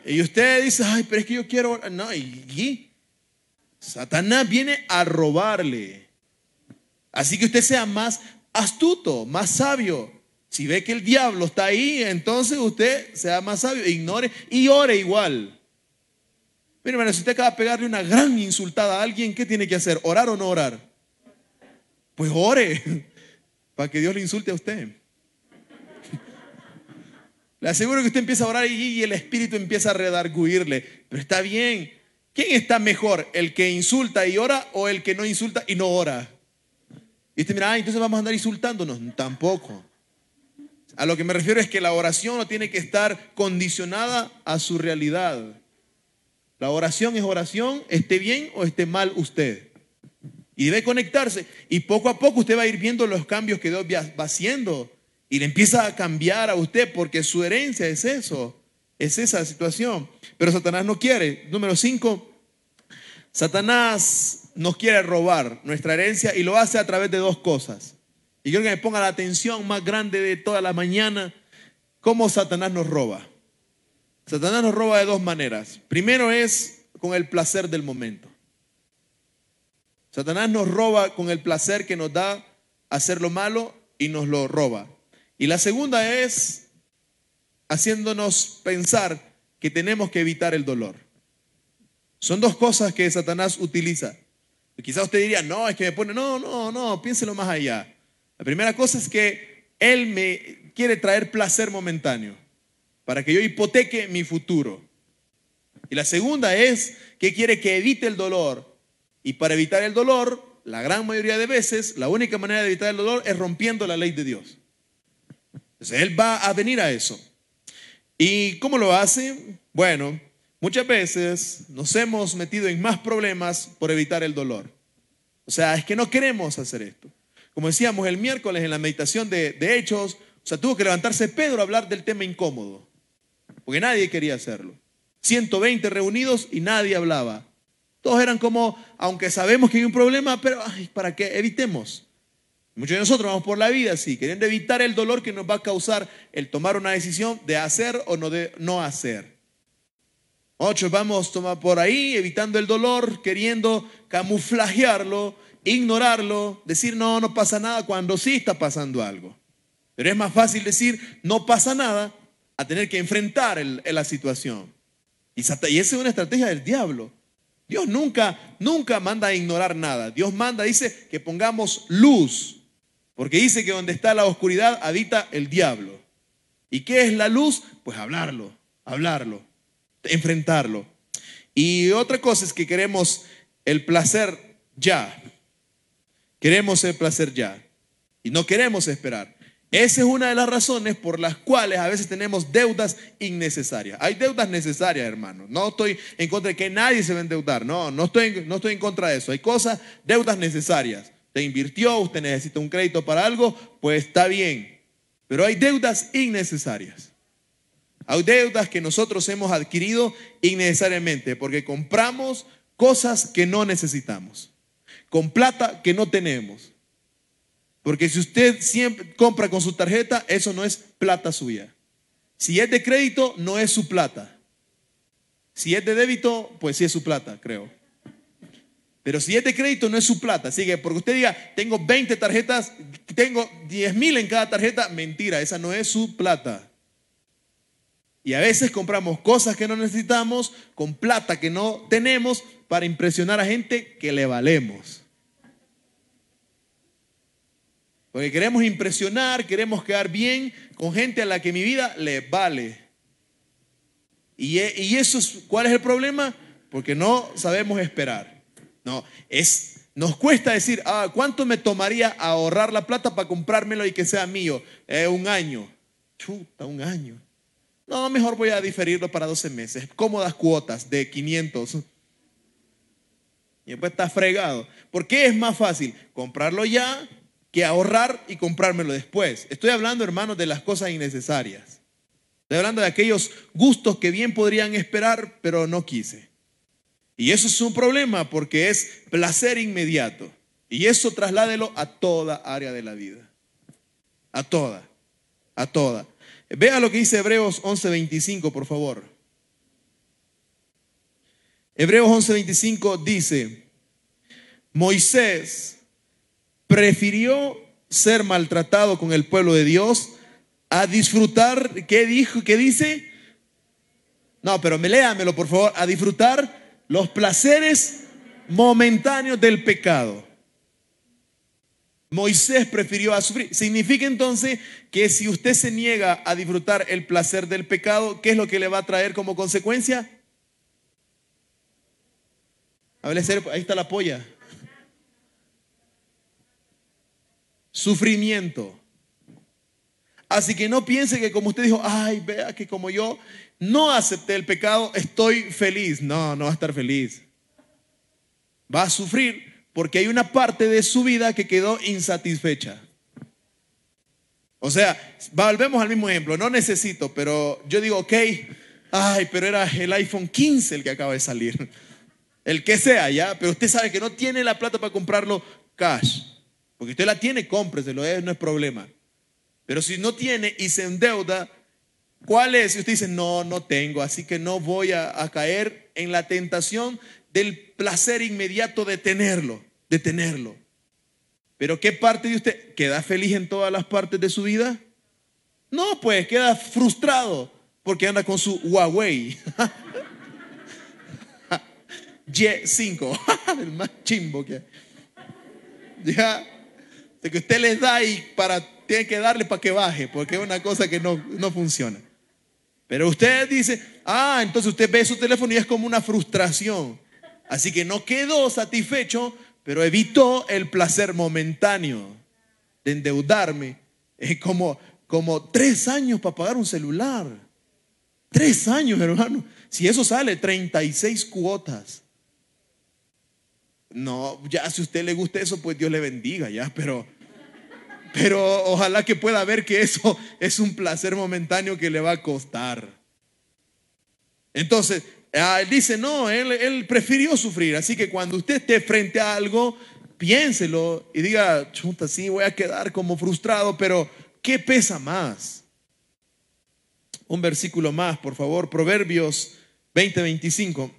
Y usted dice, ay, pero es que yo quiero. No, y Satanás viene a robarle. Así que usted sea más astuto, más sabio. Si ve que el diablo está ahí, entonces usted sea más sabio, ignore y ore igual. Mire, hermano, si usted acaba de pegarle una gran insultada a alguien, ¿qué tiene que hacer? ¿Orar o no orar? Pues ore para que Dios le insulte a usted. Le aseguro que usted empieza a orar y el Espíritu empieza a redarguirle. Pero está bien. ¿Quién está mejor? ¿El que insulta y ora o el que no insulta y no ora? Y usted mira, ah, entonces vamos a andar insultándonos. Tampoco. A lo que me refiero es que la oración no tiene que estar condicionada a su realidad. La oración es oración, esté bien o esté mal usted. Y debe conectarse. Y poco a poco usted va a ir viendo los cambios que Dios va haciendo. Y le empieza a cambiar a usted porque su herencia es eso. Es esa situación. Pero Satanás no quiere. Número cinco, Satanás nos quiere robar nuestra herencia y lo hace a través de dos cosas. Y quiero que me ponga la atención más grande de toda la mañana. ¿Cómo Satanás nos roba? Satanás nos roba de dos maneras. Primero es con el placer del momento. Satanás nos roba con el placer que nos da hacer lo malo y nos lo roba. Y la segunda es haciéndonos pensar que tenemos que evitar el dolor. Son dos cosas que Satanás utiliza. quizás usted diría, no, es que me pone, no, no, no, piénselo más allá. La primera cosa es que él me quiere traer placer momentáneo para que yo hipoteque mi futuro. Y la segunda es que quiere que evite el dolor. Y para evitar el dolor, la gran mayoría de veces, la única manera de evitar el dolor es rompiendo la ley de Dios. Entonces, Él va a venir a eso. ¿Y cómo lo hace? Bueno, Muchas veces nos hemos metido en más problemas por evitar el dolor. O sea, es que no queremos hacer esto. Como decíamos el miércoles en la meditación de, Hechos, o sea, tuvo que levantarse Pedro a hablar del tema incómodo, porque nadie quería hacerlo. 120 reunidos y nadie hablaba. Todos eran como, aunque sabemos que hay un problema, pero ¿para qué? Evitemos. Muchos de nosotros vamos por la vida así, queriendo evitar el dolor que nos va a causar el tomar una decisión de hacer o no de no hacer. Muchos vamos tomar por ahí evitando el dolor, queriendo camuflajearlo, ignorarlo, decir no, no pasa nada cuando sí está pasando algo. Pero es más fácil decir no pasa nada a tener que enfrentar la situación. Y, esa es una estrategia del diablo. Dios nunca, nunca manda a ignorar nada. Dios manda, dice, que pongamos luz porque dice que donde está la oscuridad habita el diablo. ¿Y qué es la luz? Pues hablarlo, hablarlo, enfrentarlo. Y otra cosa es que queremos el placer ya. Queremos el placer ya. Y no queremos esperar. Esa es una de las razones por las cuales a veces tenemos deudas innecesarias. Hay deudas necesarias, hermano. No estoy en contra de que nadie se va a endeudar. No, no estoy, no estoy en contra de eso. Hay cosas, deudas necesarias. Te invirtió, usted necesita un crédito para algo, pues está bien. Pero hay deudas innecesarias. Hay deudas que nosotros hemos adquirido innecesariamente porque compramos cosas que no necesitamos, con plata que no tenemos. Porque si usted siempre compra con su tarjeta, eso no es plata suya. Si es de crédito, no es su plata. Si es de débito, pues sí es su plata, creo. Pero si es de crédito, no es su plata. Así que porque usted diga, tengo 20 tarjetas, tengo 10 mil en cada tarjeta, mentira, esa no es su plata. Y a veces compramos cosas que no necesitamos con plata que no tenemos para impresionar a gente que le valemos. Porque queremos impresionar, queremos quedar bien con gente a la que mi vida le vale. Y, y eso es, ¿cuál es el problema? Porque no sabemos esperar. No, es, nos cuesta decir, ah, ¿cuánto me tomaría ahorrar la plata para comprármelo y que sea mío? Eh, un año. Chuta, un año. No, mejor voy a diferirlo para 12 meses. Cómodas cuotas de 500. Y después está fregado. ¿Por qué es más fácil comprarlo ya que ahorrar y comprármelo después? Estoy hablando, hermanos, de las cosas innecesarias. Estoy hablando de aquellos gustos que bien podrían esperar, pero no quise. Y eso es un problema porque es placer inmediato. Y eso trasládelo a toda área de la vida. A toda, a toda. Vea lo que dice Hebreos 11:25, por favor. Hebreos 11:25 dice, Moisés prefirió ser maltratado con el pueblo de Dios a disfrutar, ¿qué dijo? ¿Qué dice? No, pero me léamelo, por favor, a disfrutar los placeres momentáneos del pecado. Moisés prefirió a sufrir. Significa entonces que si usted se niega a disfrutar el placer del pecado, ¿qué es lo que le va a traer como consecuencia? ahí está la polla. Sufrimiento. Así que no piense que como usted dijo, ay, vea que como yo no acepté el pecado, estoy feliz. No, no va a estar feliz. Va a sufrir porque hay una parte de su vida que quedó insatisfecha. O sea, volvemos al mismo ejemplo. No necesito, pero yo digo, ok, ay, pero era el iPhone 15 el que acaba de salir. El que sea, ya, pero usted sabe que no tiene la plata para comprarlo cash. Porque usted la tiene, cómpreselo, eh, no es problema. Pero si no tiene y se endeuda, ¿Cuál es? Y usted dice, no, no tengo, así que no voy a, caer en la tentación del placer inmediato de tenerlo, de tenerlo. Pero ¿qué parte de usted queda feliz en todas las partes de su vida? No, pues queda frustrado porque anda con su Huawei. Y5, el más chimbo que Ya, de que usted les da y para, tiene que darle para que baje, porque es una cosa que no, no funciona. Pero usted dice, ah, entonces usted ve su teléfono y es como una frustración. Así que no quedó satisfecho, pero evitó el placer momentáneo de endeudarme. Es como, como tres años para pagar un celular. Tres años, hermano. Si eso sale, 36 cuotas. No, ya si a usted le gusta eso, pues Dios le bendiga, ya, pero, pero ojalá que pueda ver que eso es un placer momentáneo que le va a costar. Entonces, ah, él dice, no, él, prefirió sufrir, así que cuando usted esté frente a algo, piénselo y diga, chuta, sí, voy a quedar como frustrado, pero ¿qué pesa más? Un versículo más, por favor, Proverbios 20:25.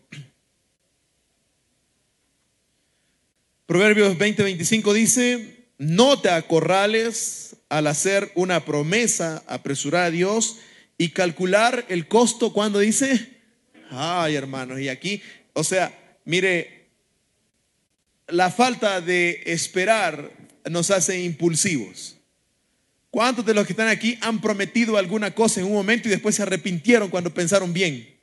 Proverbios 20:25 dice, no te acorrales al hacer una promesa apresurada a Dios y calcular el costo cuando dice, ay hermanos, y aquí, o sea, mire, la falta de esperar nos hace impulsivos. ¿Cuántos de los que están aquí han prometido alguna cosa en un momento y después se arrepintieron cuando pensaron bien?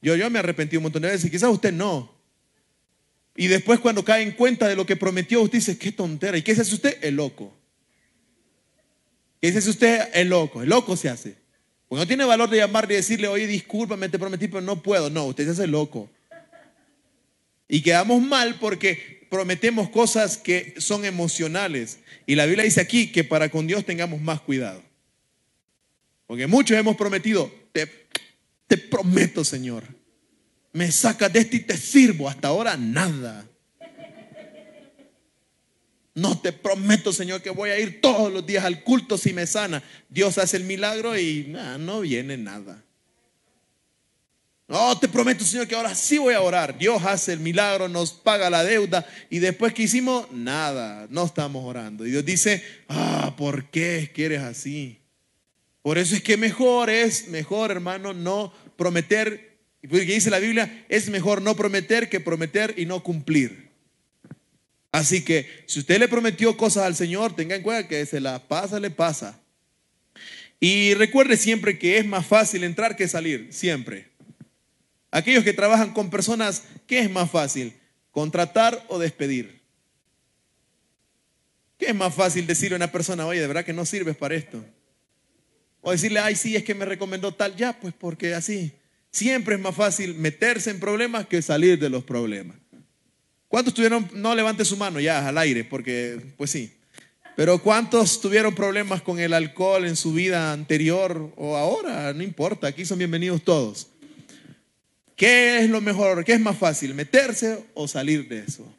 Yo, yo me arrepentí un montón de veces, quizás usted no. Y después cuando cae en cuenta de lo que prometió, usted dice, qué tontera. ¿Y qué se hace usted? El loco. ¿Qué se hace usted? El loco. El loco se hace. Pues no tiene valor de llamarle y decirle, oye, discúlpame, te prometí, pero no puedo. No, usted se hace loco. Y quedamos mal porque prometemos cosas que son emocionales. Y la Biblia dice aquí que para con Dios tengamos más cuidado. Porque muchos hemos prometido, te prometo, Señor, me sacas de esto y te sirvo. Hasta ahora nada. No te prometo, Señor, que voy a ir todos los días al culto si me sana. Dios hace el milagro y no viene nada. No, te prometo, Señor, que ahora sí voy a orar. Dios hace el milagro, nos paga la deuda y después que hicimos, nada, no estamos orando. Y Dios dice, ah, ¿por qué quieres así? Por eso es que mejor es, mejor hermano, no prometer porque dice la Biblia, es mejor no prometer que prometer y no cumplir. Así que si usted le prometió cosas al Señor, tenga en cuenta que se la pasa, le pasa. Y recuerde siempre que es más fácil entrar que salir, siempre. Aquellos que trabajan con personas, ¿qué es más fácil? ¿Contratar o despedir? ¿Qué es más fácil decirle a una persona, oye, de verdad que no sirves para esto? O decirle, ay, sí, es que me recomendó tal, ya, pues porque así. Siempre es más fácil meterse en problemas que salir de los problemas. ¿Cuántos tuvieron, no levante su mano ya al aire, porque pues sí, pero ¿cuántos tuvieron problemas con el alcohol en su vida anterior o ahora? No importa, aquí son bienvenidos todos. ¿Qué es lo mejor? ¿Qué es más fácil? ¿Meterse o salir de eso?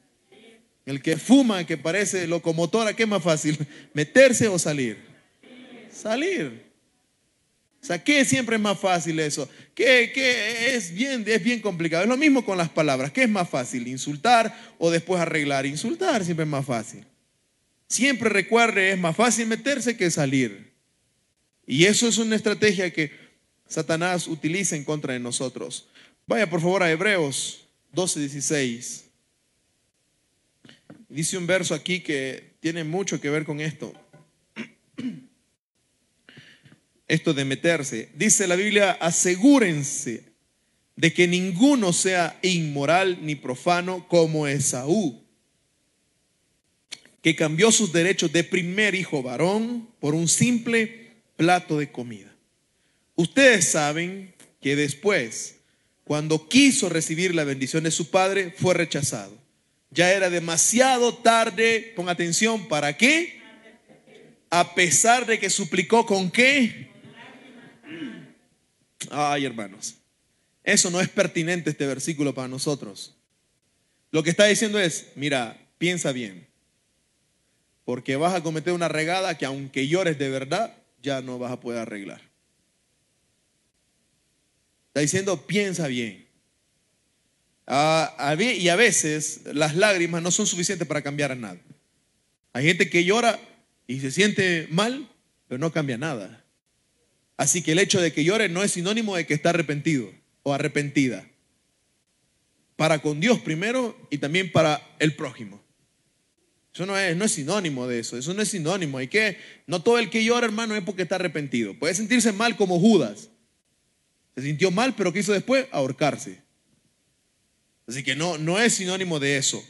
El que fuma, que parece locomotora, ¿qué es más fácil? ¿Meterse o salir? Salir. Sea, ¿qué siempre es más fácil eso? ¿Qué, es, bien, es bien complicado? Es lo mismo con las palabras. ¿Qué es más fácil? ¿Insultar o después arreglar? Insultar siempre es más fácil. Siempre recuerde, es más fácil meterse que salir. Y eso es una estrategia que Satanás utiliza en contra de nosotros. Vaya por favor a Hebreos 12, 16. Dice un verso aquí que tiene mucho que ver con esto esto de meterse. Dice la Biblia, asegúrense de que ninguno sea inmoral ni profano como Esaú, que cambió sus derechos de primer hijo varón por un simple plato de comida. Ustedes saben que después, cuando quiso recibir la bendición de su padre, fue rechazado. Ya era demasiado tarde, pon atención, ¿para qué? A pesar de que suplicó con qué? Ay, hermanos, eso no es pertinente este versículo para nosotros. Lo que está diciendo es, mira, piensa bien, porque vas a cometer una regada que aunque llores de verdad, ya no vas a poder arreglar. Está diciendo, piensa bien. Ah, y a veces las lágrimas no son suficientes para cambiar nada. Hay gente que llora y se siente mal, pero no cambia nada. Así que el hecho de que llore no es sinónimo de que está arrepentido o arrepentida. Para con Dios primero y también para el prójimo. Eso no es, no es sinónimo de eso, eso no es sinónimo. Hay que, no todo el que llora, hermano, es porque está arrepentido. Puede sentirse mal como Judas. Se sintió mal, pero quiso después ahorcarse. Así que no, no es sinónimo de eso.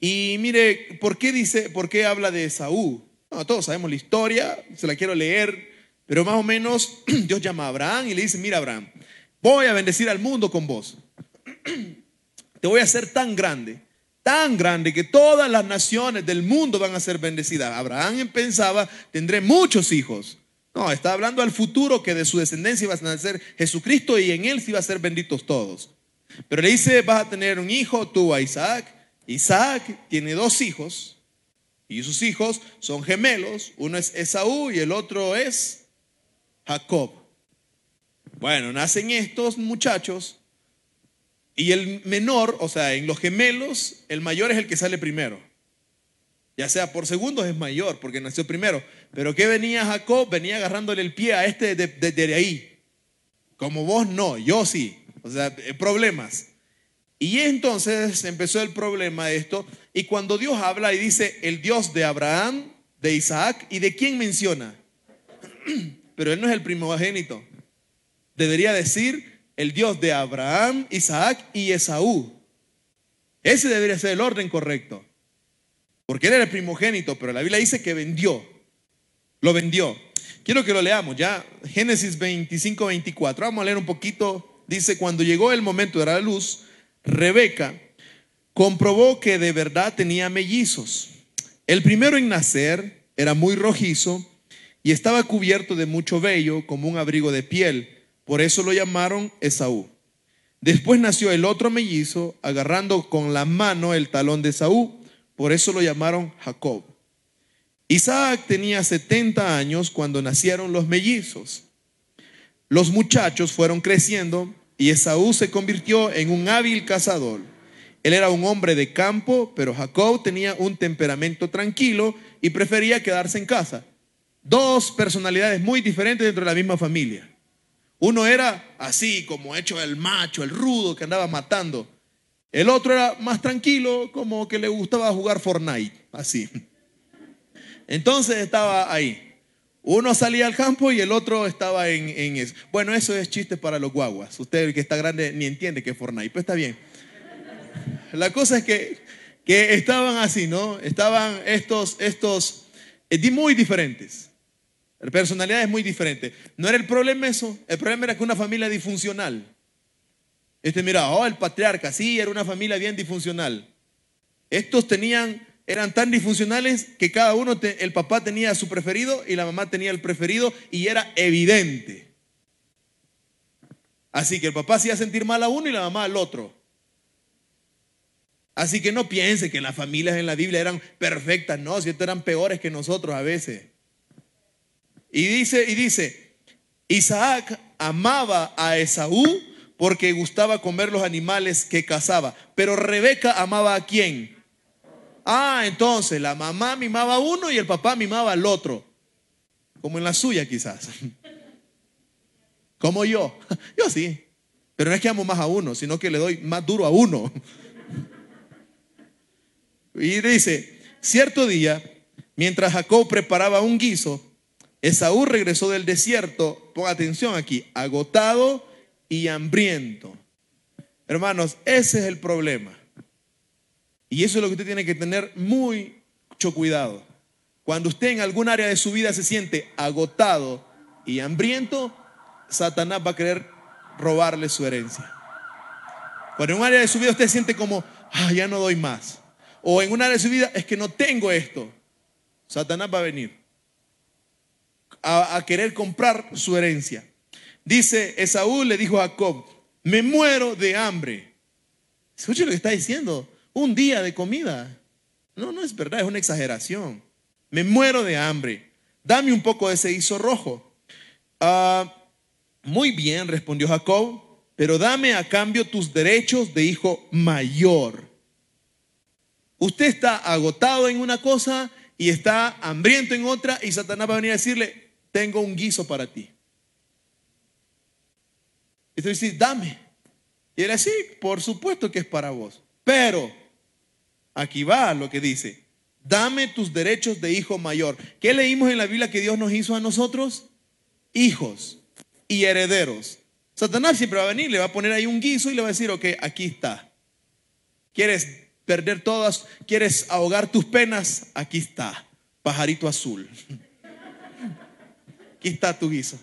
Y mire, ¿por qué dice, por qué habla de Saúl? todos sabemos la historia, se la quiero leer Pero más o menos Dios llama a Abraham y le dice, mira Abraham, voy a bendecir al mundo con vos. Te voy a hacer tan grande, tan grande que todas las naciones del mundo van a ser bendecidas. Abraham pensaba, tendré muchos hijos. No, está hablando al futuro que de su descendencia iba a nacer Jesucristo y en él sí iba a ser benditos todos. Pero le dice, vas a tener un hijo, tú a Isaac. Isaac tiene dos hijos y sus hijos son gemelos. Uno es Esaú y el otro es Jacob. Bueno, nacen estos muchachos y el menor, o sea, en los gemelos, el mayor es el que sale primero. Ya sea por segundos es mayor porque nació primero. Pero ¿qué venía Jacob? Venía agarrándole el pie a este desde de, ahí. Como vos no, yo sí. O sea, eh, problemas. Y entonces empezó el problema de esto. Y cuando Dios habla y dice el Dios de Abraham, de Isaac, ¿y de quién menciona? Pero él no es el primogénito. Debería decir el Dios de Abraham, Isaac y Esaú. Ese debería ser el orden correcto. Porque él era el primogénito, pero la Biblia dice que vendió. Lo vendió. Quiero que lo leamos ya. Génesis 25, 24. Vamos a leer un poquito dice, cuando llegó el momento de la luz, Rebeca comprobó que de verdad tenía mellizos. El primero en nacer era muy rojizo y estaba cubierto de mucho vello como un abrigo de piel. Por eso lo llamaron Esaú. Después nació el otro mellizo agarrando con la mano el talón de Esaú. Por eso lo llamaron Jacob. Isaac tenía 70 años cuando nacieron los mellizos. Los muchachos fueron creciendo y Esaú se convirtió en un hábil cazador. Él era un hombre de campo, pero Jacob tenía un temperamento tranquilo y prefería quedarse en casa. Dos personalidades muy diferentes dentro de la misma familia. Uno era así, como hecho el macho, el rudo que andaba matando. El otro era más tranquilo, como que le gustaba jugar Fortnite, así. Entonces estaba ahí. Uno salía al campo y el otro estaba en, eso. Bueno, eso es chiste para los guaguas. Usted que está grande ni entiende que es Fortnite, pero está bien. La cosa es que, que estaban así, ¿no? Estaban estos, estos eh, muy diferentes. Personalidades muy diferentes. No era el problema eso. El problema era que una familia disfuncional. Este, mira, oh, el patriarca, sí, era una familia bien disfuncional. Estos tenían eran tan disfuncionales que cada uno, el papá tenía su preferido y la mamá tenía el preferido y era evidente. Así que el papá hacía sentir mal a uno y la mamá al otro. Así que no piense que las familias en la Biblia eran perfectas, no, si eran peores que nosotros a veces. Y dice, y dice, Isaac amaba a Esaú porque gustaba comer los animales que cazaba, pero Rebeca amaba a quién? Ah, entonces la mamá mimaba a uno y el papá mimaba al otro. Como en la suya quizás. Como yo. Yo sí. Pero no es que amo más a uno, sino que le doy más duro a uno. Y dice, cierto día, mientras Jacob preparaba un guiso, Esaú regresó del desierto, ponga atención aquí, agotado y hambriento. Hermanos, ese es el problema. Y eso es lo que usted tiene que tener mucho cuidado. Cuando usted en algún área de su vida se siente agotado y hambriento, Satanás va a querer robarle su herencia. Cuando en un área de su vida usted siente como, ah, ya no doy más. O en un área de su vida es que no tengo esto. Satanás va a venir a, querer comprar su herencia. Dice Esaú le dijo a Jacob, me muero de hambre. Escuche lo que está diciendo un día de comida. No, no es verdad, es una exageración. Me muero de hambre. Dame un poco de ese guiso rojo. Ah, muy bien, respondió Jacob, pero dame a cambio tus derechos de hijo mayor. Usted está agotado en una cosa y está hambriento en otra y Satanás va a venir a decirle, tengo un guiso para ti. Y usted dice, dame. Y él así, por supuesto que es para vos. Pero Aquí va lo que dice. Dame tus derechos de hijo mayor. ¿Qué leímos en la Biblia que Dios nos hizo a nosotros? Hijos y herederos. Satanás siempre va a venir, le va a poner ahí un guiso y le va a decir, ok, aquí está. ¿Quieres perder todas? ¿Quieres ahogar tus penas? Aquí está, pajarito azul. aquí está tu guiso.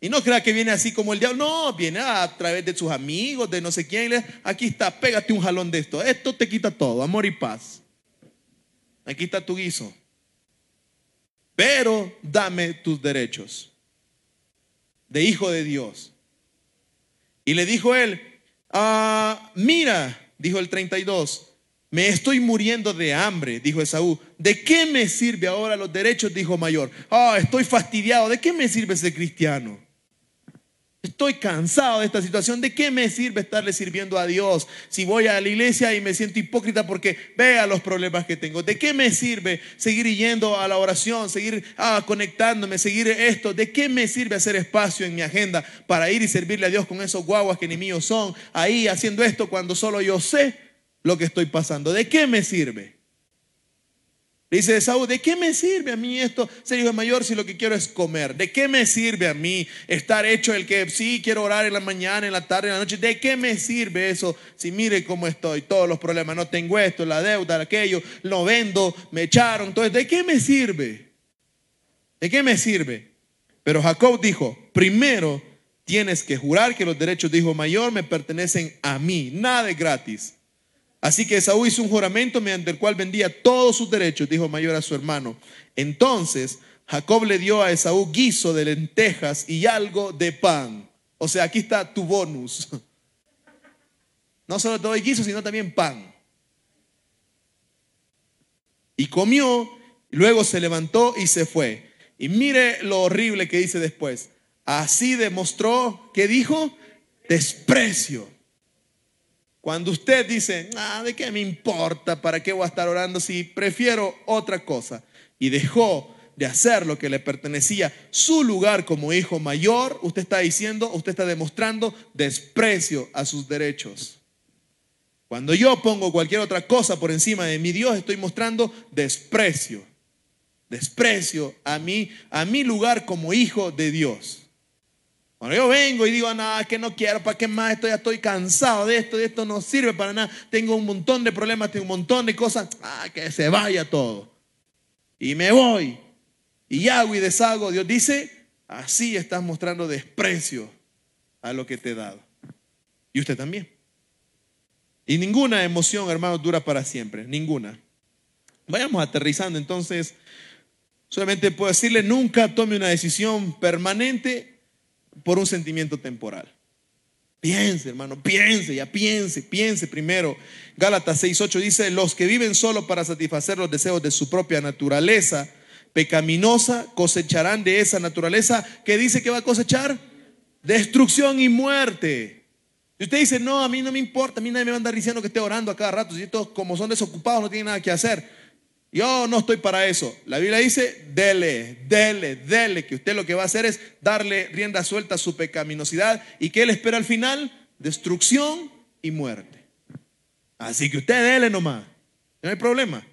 Y no crea que viene así como el diablo, no, viene a través de sus amigos, de no sé quién. Aquí está, pégate un jalón de esto. Esto te quita todo, amor y paz. Aquí está tu guiso. Pero dame tus derechos de hijo de Dios. Y le dijo él, ah, mira, dijo el 32, me estoy muriendo de hambre, dijo Esaú. ¿De qué me sirve ahora los derechos? Dijo mayor. Ah, estoy fastidiado. ¿De qué me sirve ser cristiano? Estoy cansado de esta situación. ¿De qué me sirve estarle sirviendo a Dios si voy a la iglesia y me siento hipócrita porque vea los problemas que tengo? ¿De qué me sirve seguir yendo a la oración, seguir ah, conectándome, seguir esto? ¿De qué me sirve hacer espacio en mi agenda para ir y servirle a Dios con esos guaguas que ni míos son? Ahí haciendo esto cuando solo yo sé lo que estoy pasando. ¿De qué me sirve? Dice Saúl, ¿de qué me sirve a mí esto, ser hijo mayor, si lo que quiero es comer? ¿De qué me sirve a mí estar hecho el que sí quiero orar en la mañana, en la tarde, en la noche? ¿De qué me sirve eso si mire cómo estoy? Todos los problemas, no tengo esto, la deuda, aquello, lo vendo, me echaron. Entonces, ¿de qué me sirve? ¿De qué me sirve? Pero Jacob dijo, primero tienes que jurar que los derechos de hijo mayor me pertenecen a mí, nada de gratis. Así que Esaú hizo un juramento mediante el cual vendía todos sus derechos, dijo mayor a su hermano. Entonces Jacob le dio a Esaú guiso de lentejas y algo de pan. O sea, aquí está tu bonus. No solo te doy guiso, sino también pan. Y comió, luego se levantó y se fue. Y mire lo horrible que dice después. Así demostró, ¿qué dijo? Desprecio cuando usted dice, ah, ¿de qué me importa? ¿Para qué voy a estar orando si prefiero otra cosa? Y dejó de hacer lo que le pertenecía, su lugar como hijo mayor, usted está diciendo, usted está demostrando desprecio a sus derechos. Cuando yo pongo cualquier otra cosa por encima de mi Dios, estoy mostrando desprecio. Desprecio a mí, a mi lugar como hijo de Dios. Cuando yo vengo y digo, nada, es que no quiero, ¿para qué más? Esto ya estoy cansado de esto, de esto no sirve para nada. Tengo un montón de problemas, tengo un montón de cosas. Ah, que se vaya todo. Y me voy. Y hago y deshago. Dios dice, así estás mostrando desprecio a lo que te he dado. Y usted también. Y ninguna emoción, hermano, dura para siempre. Ninguna. Vayamos aterrizando entonces. Solamente puedo decirle, nunca tome una decisión permanente por un sentimiento temporal. Piense, hermano, piense, ya piense, piense primero. Gálatas 6:8 dice, los que viven solo para satisfacer los deseos de su propia naturaleza pecaminosa cosecharán de esa naturaleza que dice que va a cosechar destrucción y muerte. Y usted dice, no, a mí no me importa, a mí nadie me va a andar diciendo que esté orando a cada rato, si estos como son desocupados no tienen nada que hacer. Yo no estoy para eso. La Biblia dice, dele, dele, dele, que usted lo que va a hacer es darle rienda suelta a su pecaminosidad y que él espera al final destrucción y muerte. Así que usted dele nomás, no hay problema.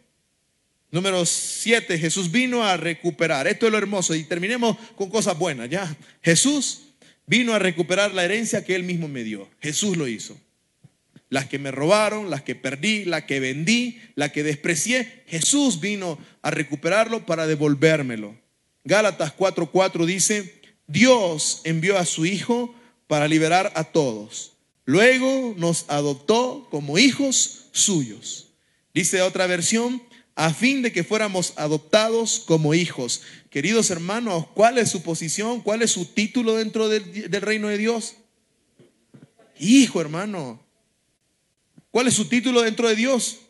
Número 7, Jesús vino a recuperar. Esto es lo hermoso y terminemos con cosas buenas, ¿ya? Jesús vino a recuperar la herencia que él mismo me dio. Jesús lo hizo las que me robaron, las que perdí, la que vendí, la que desprecié. Jesús vino a recuperarlo para devolvérmelo. Gálatas 4:4 dice, Dios envió a su Hijo para liberar a todos. Luego nos adoptó como hijos suyos. Dice otra versión, a fin de que fuéramos adoptados como hijos. Queridos hermanos, ¿cuál es su posición? ¿Cuál es su título dentro del, del reino de Dios? Hijo, hermano. ¿Cuál es su título dentro de Dios?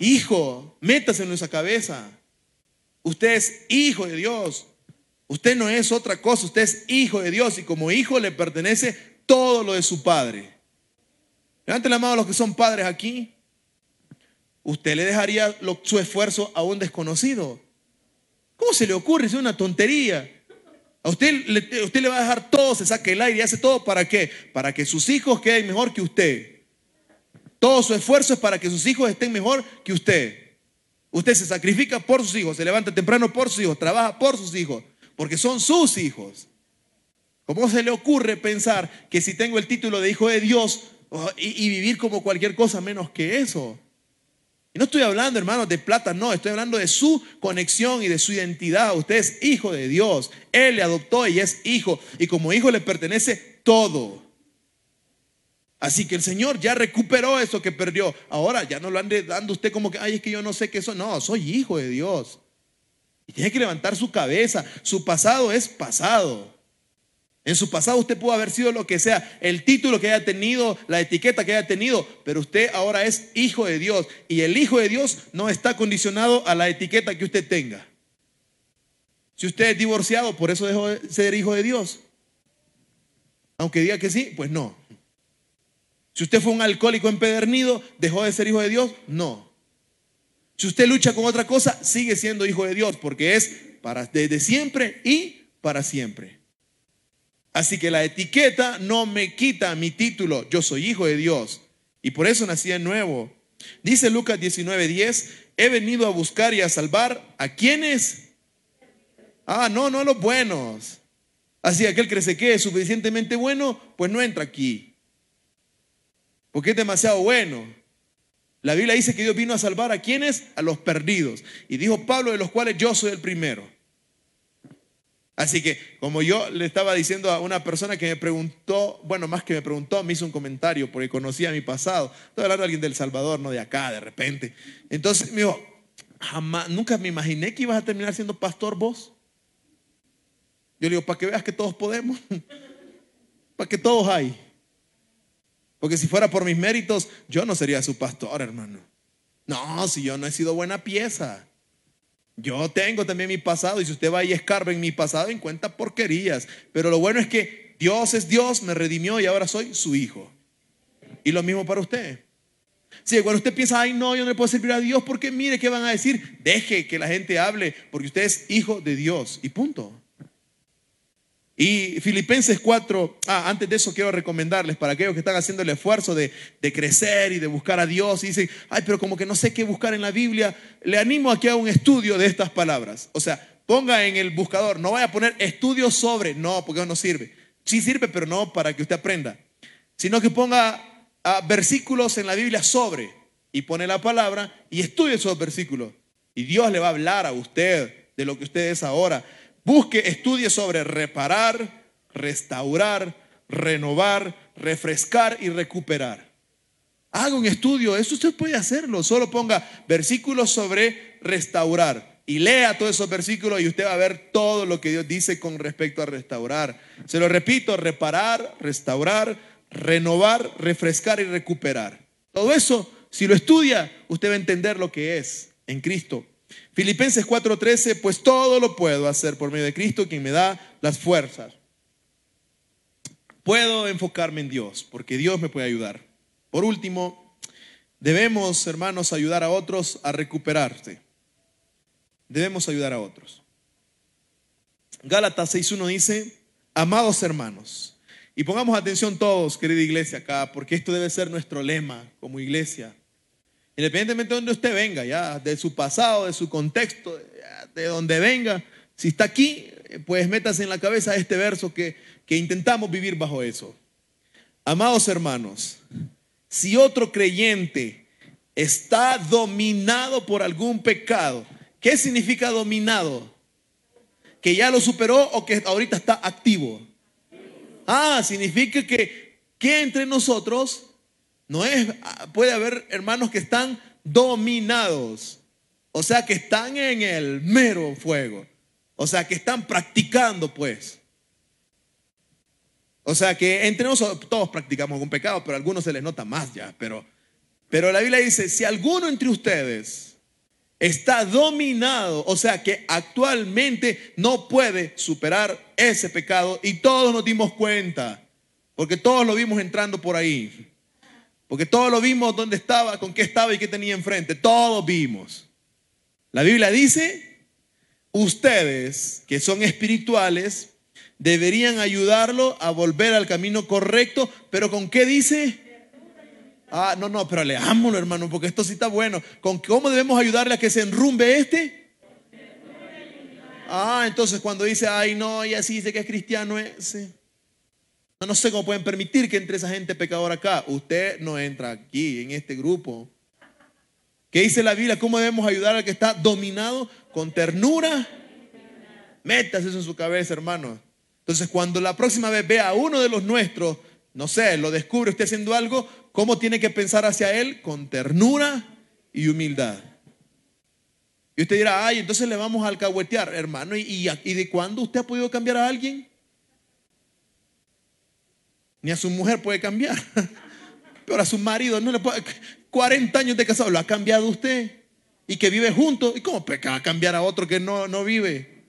Hijo, métase en esa cabeza. Usted es hijo de Dios. Usted no es otra cosa, usted es hijo de Dios y como hijo le pertenece todo lo de su padre. Levanten la mano a los que son padres aquí. Usted le dejaría su esfuerzo a un desconocido. ¿Cómo se le ocurre? Es una tontería. A usted, usted le va a dejar todo, se saque el aire y hace todo para qué? Para que sus hijos queden mejor que usted. Todo su esfuerzo es para que sus hijos estén mejor que usted. Usted se sacrifica por sus hijos, se levanta temprano por sus hijos, trabaja por sus hijos, porque son sus hijos. ¿Cómo se le ocurre pensar que si tengo el título de hijo de Dios oh, y, vivir como cualquier cosa menos que eso? Y no estoy hablando, hermanos, de plata, no, estoy hablando de su conexión y de su identidad. Usted es hijo de Dios. Él le adoptó y es hijo. Y como hijo le pertenece todo. Así que el Señor ya recuperó eso que perdió. Ahora ya no lo ande dando usted como que, ay, es que yo no sé qué eso. No, soy hijo de Dios. Y tiene que levantar su cabeza. Su pasado es pasado. En su pasado usted pudo haber sido lo que sea, el título que haya tenido, la etiqueta que haya tenido, pero usted ahora es hijo de Dios. Y el hijo de Dios no está condicionado a la etiqueta que usted tenga. Si usted es divorciado, por eso dejó de ser hijo de Dios. Aunque diga que sí, pues no. Si usted fue un alcohólico empedernido, dejó de ser hijo de Dios, no. Si usted lucha con otra cosa, sigue siendo hijo de Dios, porque es para desde siempre y para siempre. Así que la etiqueta no me quita mi título. Yo soy hijo de Dios. Y por eso nací de nuevo. Dice Lucas 19:10, he venido a buscar y a salvar a quienes. Ah, no, no a los buenos. Así aquel que se quede suficientemente bueno, pues no entra aquí. Porque es demasiado bueno. La Biblia dice que Dios vino a salvar a quienes? A los perdidos. Y dijo Pablo, de los cuales yo soy el primero. Así que, como yo le estaba diciendo a una persona que me preguntó, bueno, más que me preguntó, me hizo un comentario porque conocía mi pasado. Estoy hablando de alguien del Salvador, no de acá, de repente. Entonces me dijo, jamás, nunca me imaginé que ibas a terminar siendo pastor vos. Yo le digo, para que veas que todos podemos, para que todos hay. Porque si fuera por mis méritos, yo no sería su pastor, hermano. No, si yo no he sido buena pieza. Yo tengo también mi pasado y si usted va y escarba en mi pasado encuentra porquerías. Pero lo bueno es que Dios es Dios, me redimió y ahora soy su hijo. Y lo mismo para usted. Si cuando usted piensa, ay no, yo no le puedo servir a Dios porque mire qué van a decir, deje que la gente hable porque usted es hijo de Dios y punto. Y Filipenses 4, ah, antes de eso quiero recomendarles para aquellos que están haciendo el esfuerzo de, crecer y de buscar a Dios y dicen, ay, pero como que no sé qué buscar en la Biblia, le animo a que haga un estudio de estas palabras. O sea, ponga en el buscador, no vaya a poner estudios sobre, no, porque no sirve. Sí sirve, pero no para que usted aprenda, sino que ponga ah, versículos en la Biblia sobre y pone la palabra y estudie esos versículos. Y Dios le va a hablar a usted de lo que usted es ahora. Busque, estudie sobre reparar, restaurar, renovar, refrescar y recuperar. Haga un estudio, eso usted puede hacerlo. Solo ponga versículos sobre restaurar y lea todos esos versículos y usted va a ver todo lo que Dios dice con respecto a restaurar. Se lo repito, reparar, restaurar, renovar, refrescar y recuperar. Todo eso, si lo estudia, usted va a entender lo que es en Cristo. Filipenses 4:13, pues todo lo puedo hacer por medio de Cristo, quien me da las fuerzas. Puedo enfocarme en Dios, porque Dios me puede ayudar. Por último, debemos, hermanos, ayudar a otros a recuperarse. Debemos ayudar a otros. Gálatas 6.1 dice, amados hermanos, y pongamos atención todos, querida iglesia, acá, porque esto debe ser nuestro lema como iglesia. Independientemente de donde usted venga, ya, de su pasado, de su contexto, de donde venga, si está aquí, pues métase en la cabeza este verso que, que intentamos vivir bajo eso. Amados hermanos, si otro creyente está dominado por algún pecado, ¿qué significa dominado? ¿Que ya lo superó o que ahorita está activo? Ah, significa que, que entre nosotros no es, puede haber hermanos que están dominados, o sea, que están en el mero fuego, o sea, que están practicando, pues. O sea, que entre nosotros todos practicamos algún pecado, pero a algunos se les nota más ya, pero, pero la Biblia dice, si alguno entre ustedes está dominado, o sea, que actualmente no puede superar ese pecado, y todos nos dimos cuenta, porque todos lo vimos entrando por ahí. Porque todos lo vimos dónde estaba, con qué estaba y qué tenía enfrente. Todos vimos. La Biblia dice, ustedes que son espirituales deberían ayudarlo a volver al camino correcto, pero ¿con qué dice? Ah, no, no, pero leámoslo, hermano, porque esto sí está bueno. ¿Con cómo debemos ayudarle a que se enrumbe este? Ah, entonces cuando dice, ay, no, y así dice que es cristiano, ese. No, sé cómo pueden permitir que entre esa gente pecadora acá. Usted no entra aquí, en este grupo. ¿Qué dice la Biblia? ¿Cómo debemos ayudar al que está dominado? Con ternura. Metas eso en su cabeza, hermano. Entonces, cuando la próxima vez vea a uno de los nuestros, no sé, lo descubre usted haciendo algo, ¿cómo tiene que pensar hacia él? Con ternura y humildad. Y usted dirá, ay, entonces le vamos a alcahuetear, hermano. ¿Y, y de cuándo usted ha podido cambiar a alguien? Ni a su mujer puede cambiar. Pero a su marido no le puede. 40 años de casado, lo ha cambiado usted. Y que vive junto. ¿Y cómo va a cambiar a otro que no, no vive?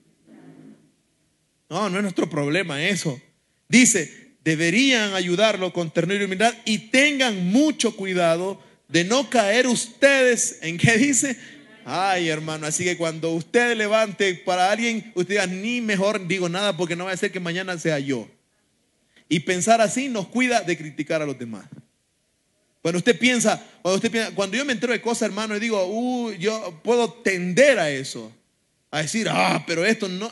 No, no es nuestro problema eso. Dice, deberían ayudarlo con ternura y humildad y tengan mucho cuidado de no caer ustedes en qué dice. Ay, hermano, así que cuando usted levante para alguien, usted diga, ni mejor digo nada porque no va a ser que mañana sea yo. Y pensar así nos cuida de criticar a los demás. Cuando usted piensa, cuando usted piensa, cuando yo me entero de cosas, hermano, y digo, uh, yo puedo tender a eso a decir, ah, pero esto no,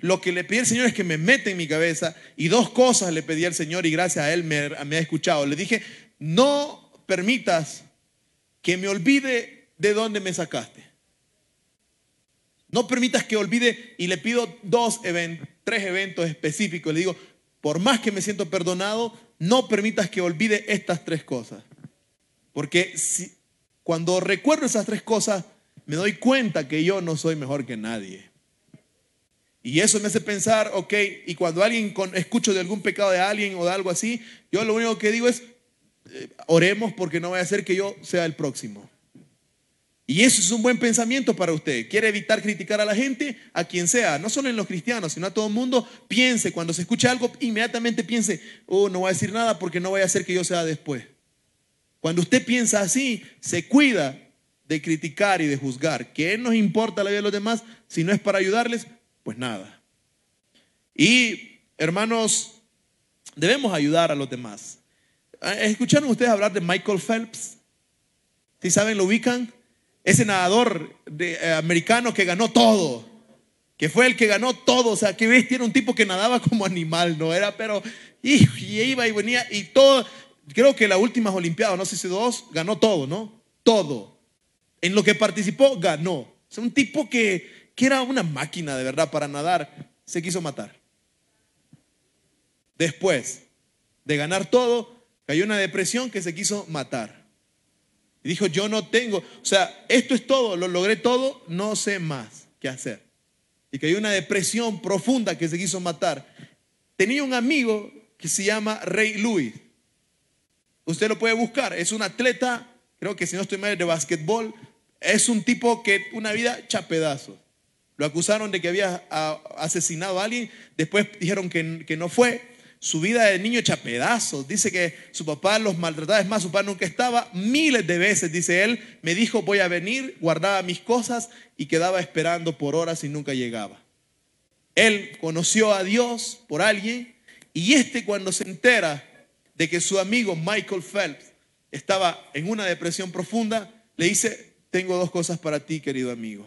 lo que le pedí al Señor es que me mete en mi cabeza y dos cosas le pedí al Señor y gracias a Él me, me ha escuchado. Le dije, no permitas que me olvide de dónde me sacaste. No permitas que olvide y le pido dos eventos, tres eventos específicos. Le digo, por más que me siento perdonado, no permitas que olvide estas tres cosas. Porque si, cuando recuerdo esas tres cosas, me doy cuenta que yo no soy mejor que nadie. Y eso me hace pensar, ok, y cuando alguien con, escucho de algún pecado de alguien o de algo así, yo lo único que digo es, eh, oremos porque no vaya a ser que yo sea el próximo. Y eso es un buen pensamiento para usted. Quiere evitar criticar a la gente, a quien sea, no solo en los cristianos, sino a todo el mundo. Piense, cuando se escucha algo, inmediatamente piense, oh, no voy a decir nada porque no vaya a ser que yo sea después. Cuando usted piensa así, se cuida de criticar y de juzgar. ¿Qué nos importa la vida de los demás si no es para ayudarles? Pues nada. Y hermanos, debemos ayudar a los demás. ¿Escucharon ustedes hablar de Michael Phelps? Si saben, lo ubican. Ese nadador de, eh, americano que ganó todo. Que fue el que ganó todo. O sea, que ves, tiene un tipo que nadaba como animal, ¿no? Era, pero, y, iba y venía y todo. Creo que las últimas Olimpiadas, no sé si dos, ganó todo, ¿no? Todo. En lo que participó, ganó. Es un tipo que, que era una máquina de verdad para nadar, se quiso matar. Después de ganar todo, cayó una depresión que se quiso matar. Y dijo, yo no tengo, o sea, esto es todo, lo logré todo, no sé más qué hacer. Y cayó una depresión profunda que se quiso matar. Tenía un amigo que se llama Rey Louis. Usted lo puede buscar, es un atleta creo que si no estoy mal, de básquetbol, es un tipo que una vida hecha pedazos. Lo acusaron de que había asesinado a alguien, después dijeron que, que no fue. Su vida de niño hecha pedazos. Dice que su papá los maltrataba. Es más, su papá nunca estaba. Miles de veces, dice él, me dijo voy a venir, guardaba mis cosas y quedaba esperando por horas y nunca llegaba. Él conoció a Dios por alguien y este cuando se entera de que su amigo Michael Phelps estaba en una depresión profunda, le dice, tengo dos cosas para ti, querido amigo.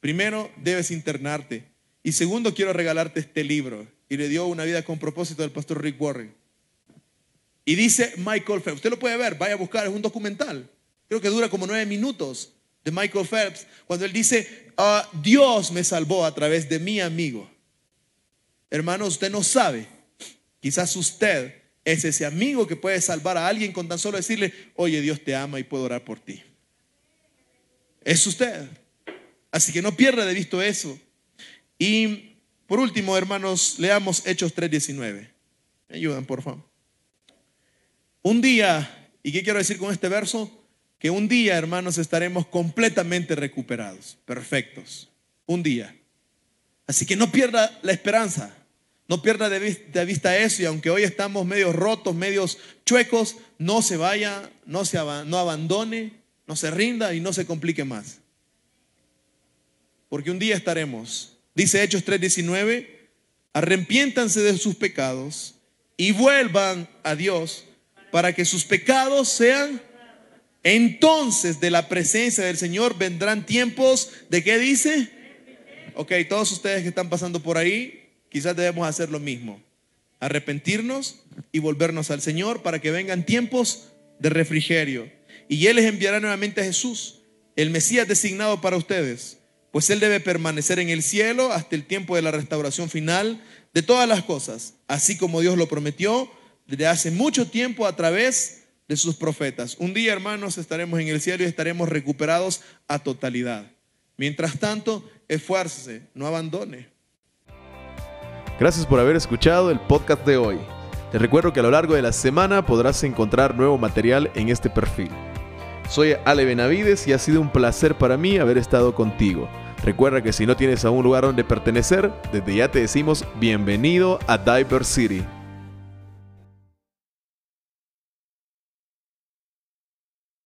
Primero, debes internarte. Y segundo, quiero regalarte este libro. Y le dio una vida con propósito del pastor Rick Warren. Y dice Michael Phelps, usted lo puede ver, vaya a buscar, es un documental. Creo que dura como nueve minutos de Michael Phelps, cuando él dice, ah, Dios me salvó a través de mi amigo. Hermano, usted no sabe, quizás usted es ese amigo que puede salvar a alguien con tan solo decirle, oye, Dios te ama y puedo orar por ti. Es usted. Así que no pierda de visto eso. Y por último, hermanos, leamos Hechos 3:19. ¿Me ayudan, por favor? Un día, ¿y qué quiero decir con este verso? Que un día, hermanos, estaremos completamente recuperados, perfectos. Un día. Así que no pierda la esperanza. No pierda de vista eso y aunque hoy estamos medios rotos, medios chuecos, no se vaya, no, se no abandone, no se rinda y no se complique más. Porque un día estaremos, dice Hechos 3:19, arrepiéntanse de sus pecados y vuelvan a Dios para que sus pecados sean entonces de la presencia del Señor vendrán tiempos de qué dice? Ok, todos ustedes que están pasando por ahí, Quizás debemos hacer lo mismo, arrepentirnos y volvernos al Señor para que vengan tiempos de refrigerio. y Él les enviará nuevamente a Jesús, el Mesías designado para ustedes, pues Él debe permanecer en el cielo hasta el tiempo de la restauración final de todas las cosas, así como Dios lo prometió desde hace mucho tiempo a través de sus profetas. Un día, hermanos, estaremos en el cielo y estaremos recuperados a totalidad. Mientras tanto, esfuércese, no abandone. Gracias por haber escuchado el podcast de hoy. Te recuerdo que a lo largo de la semana podrás encontrar nuevo material en este perfil. Soy Ale Benavides y ha sido un placer para mí haber estado contigo. Recuerda que si no tienes a un lugar donde pertenecer, desde ya te decimos bienvenido a Diver City.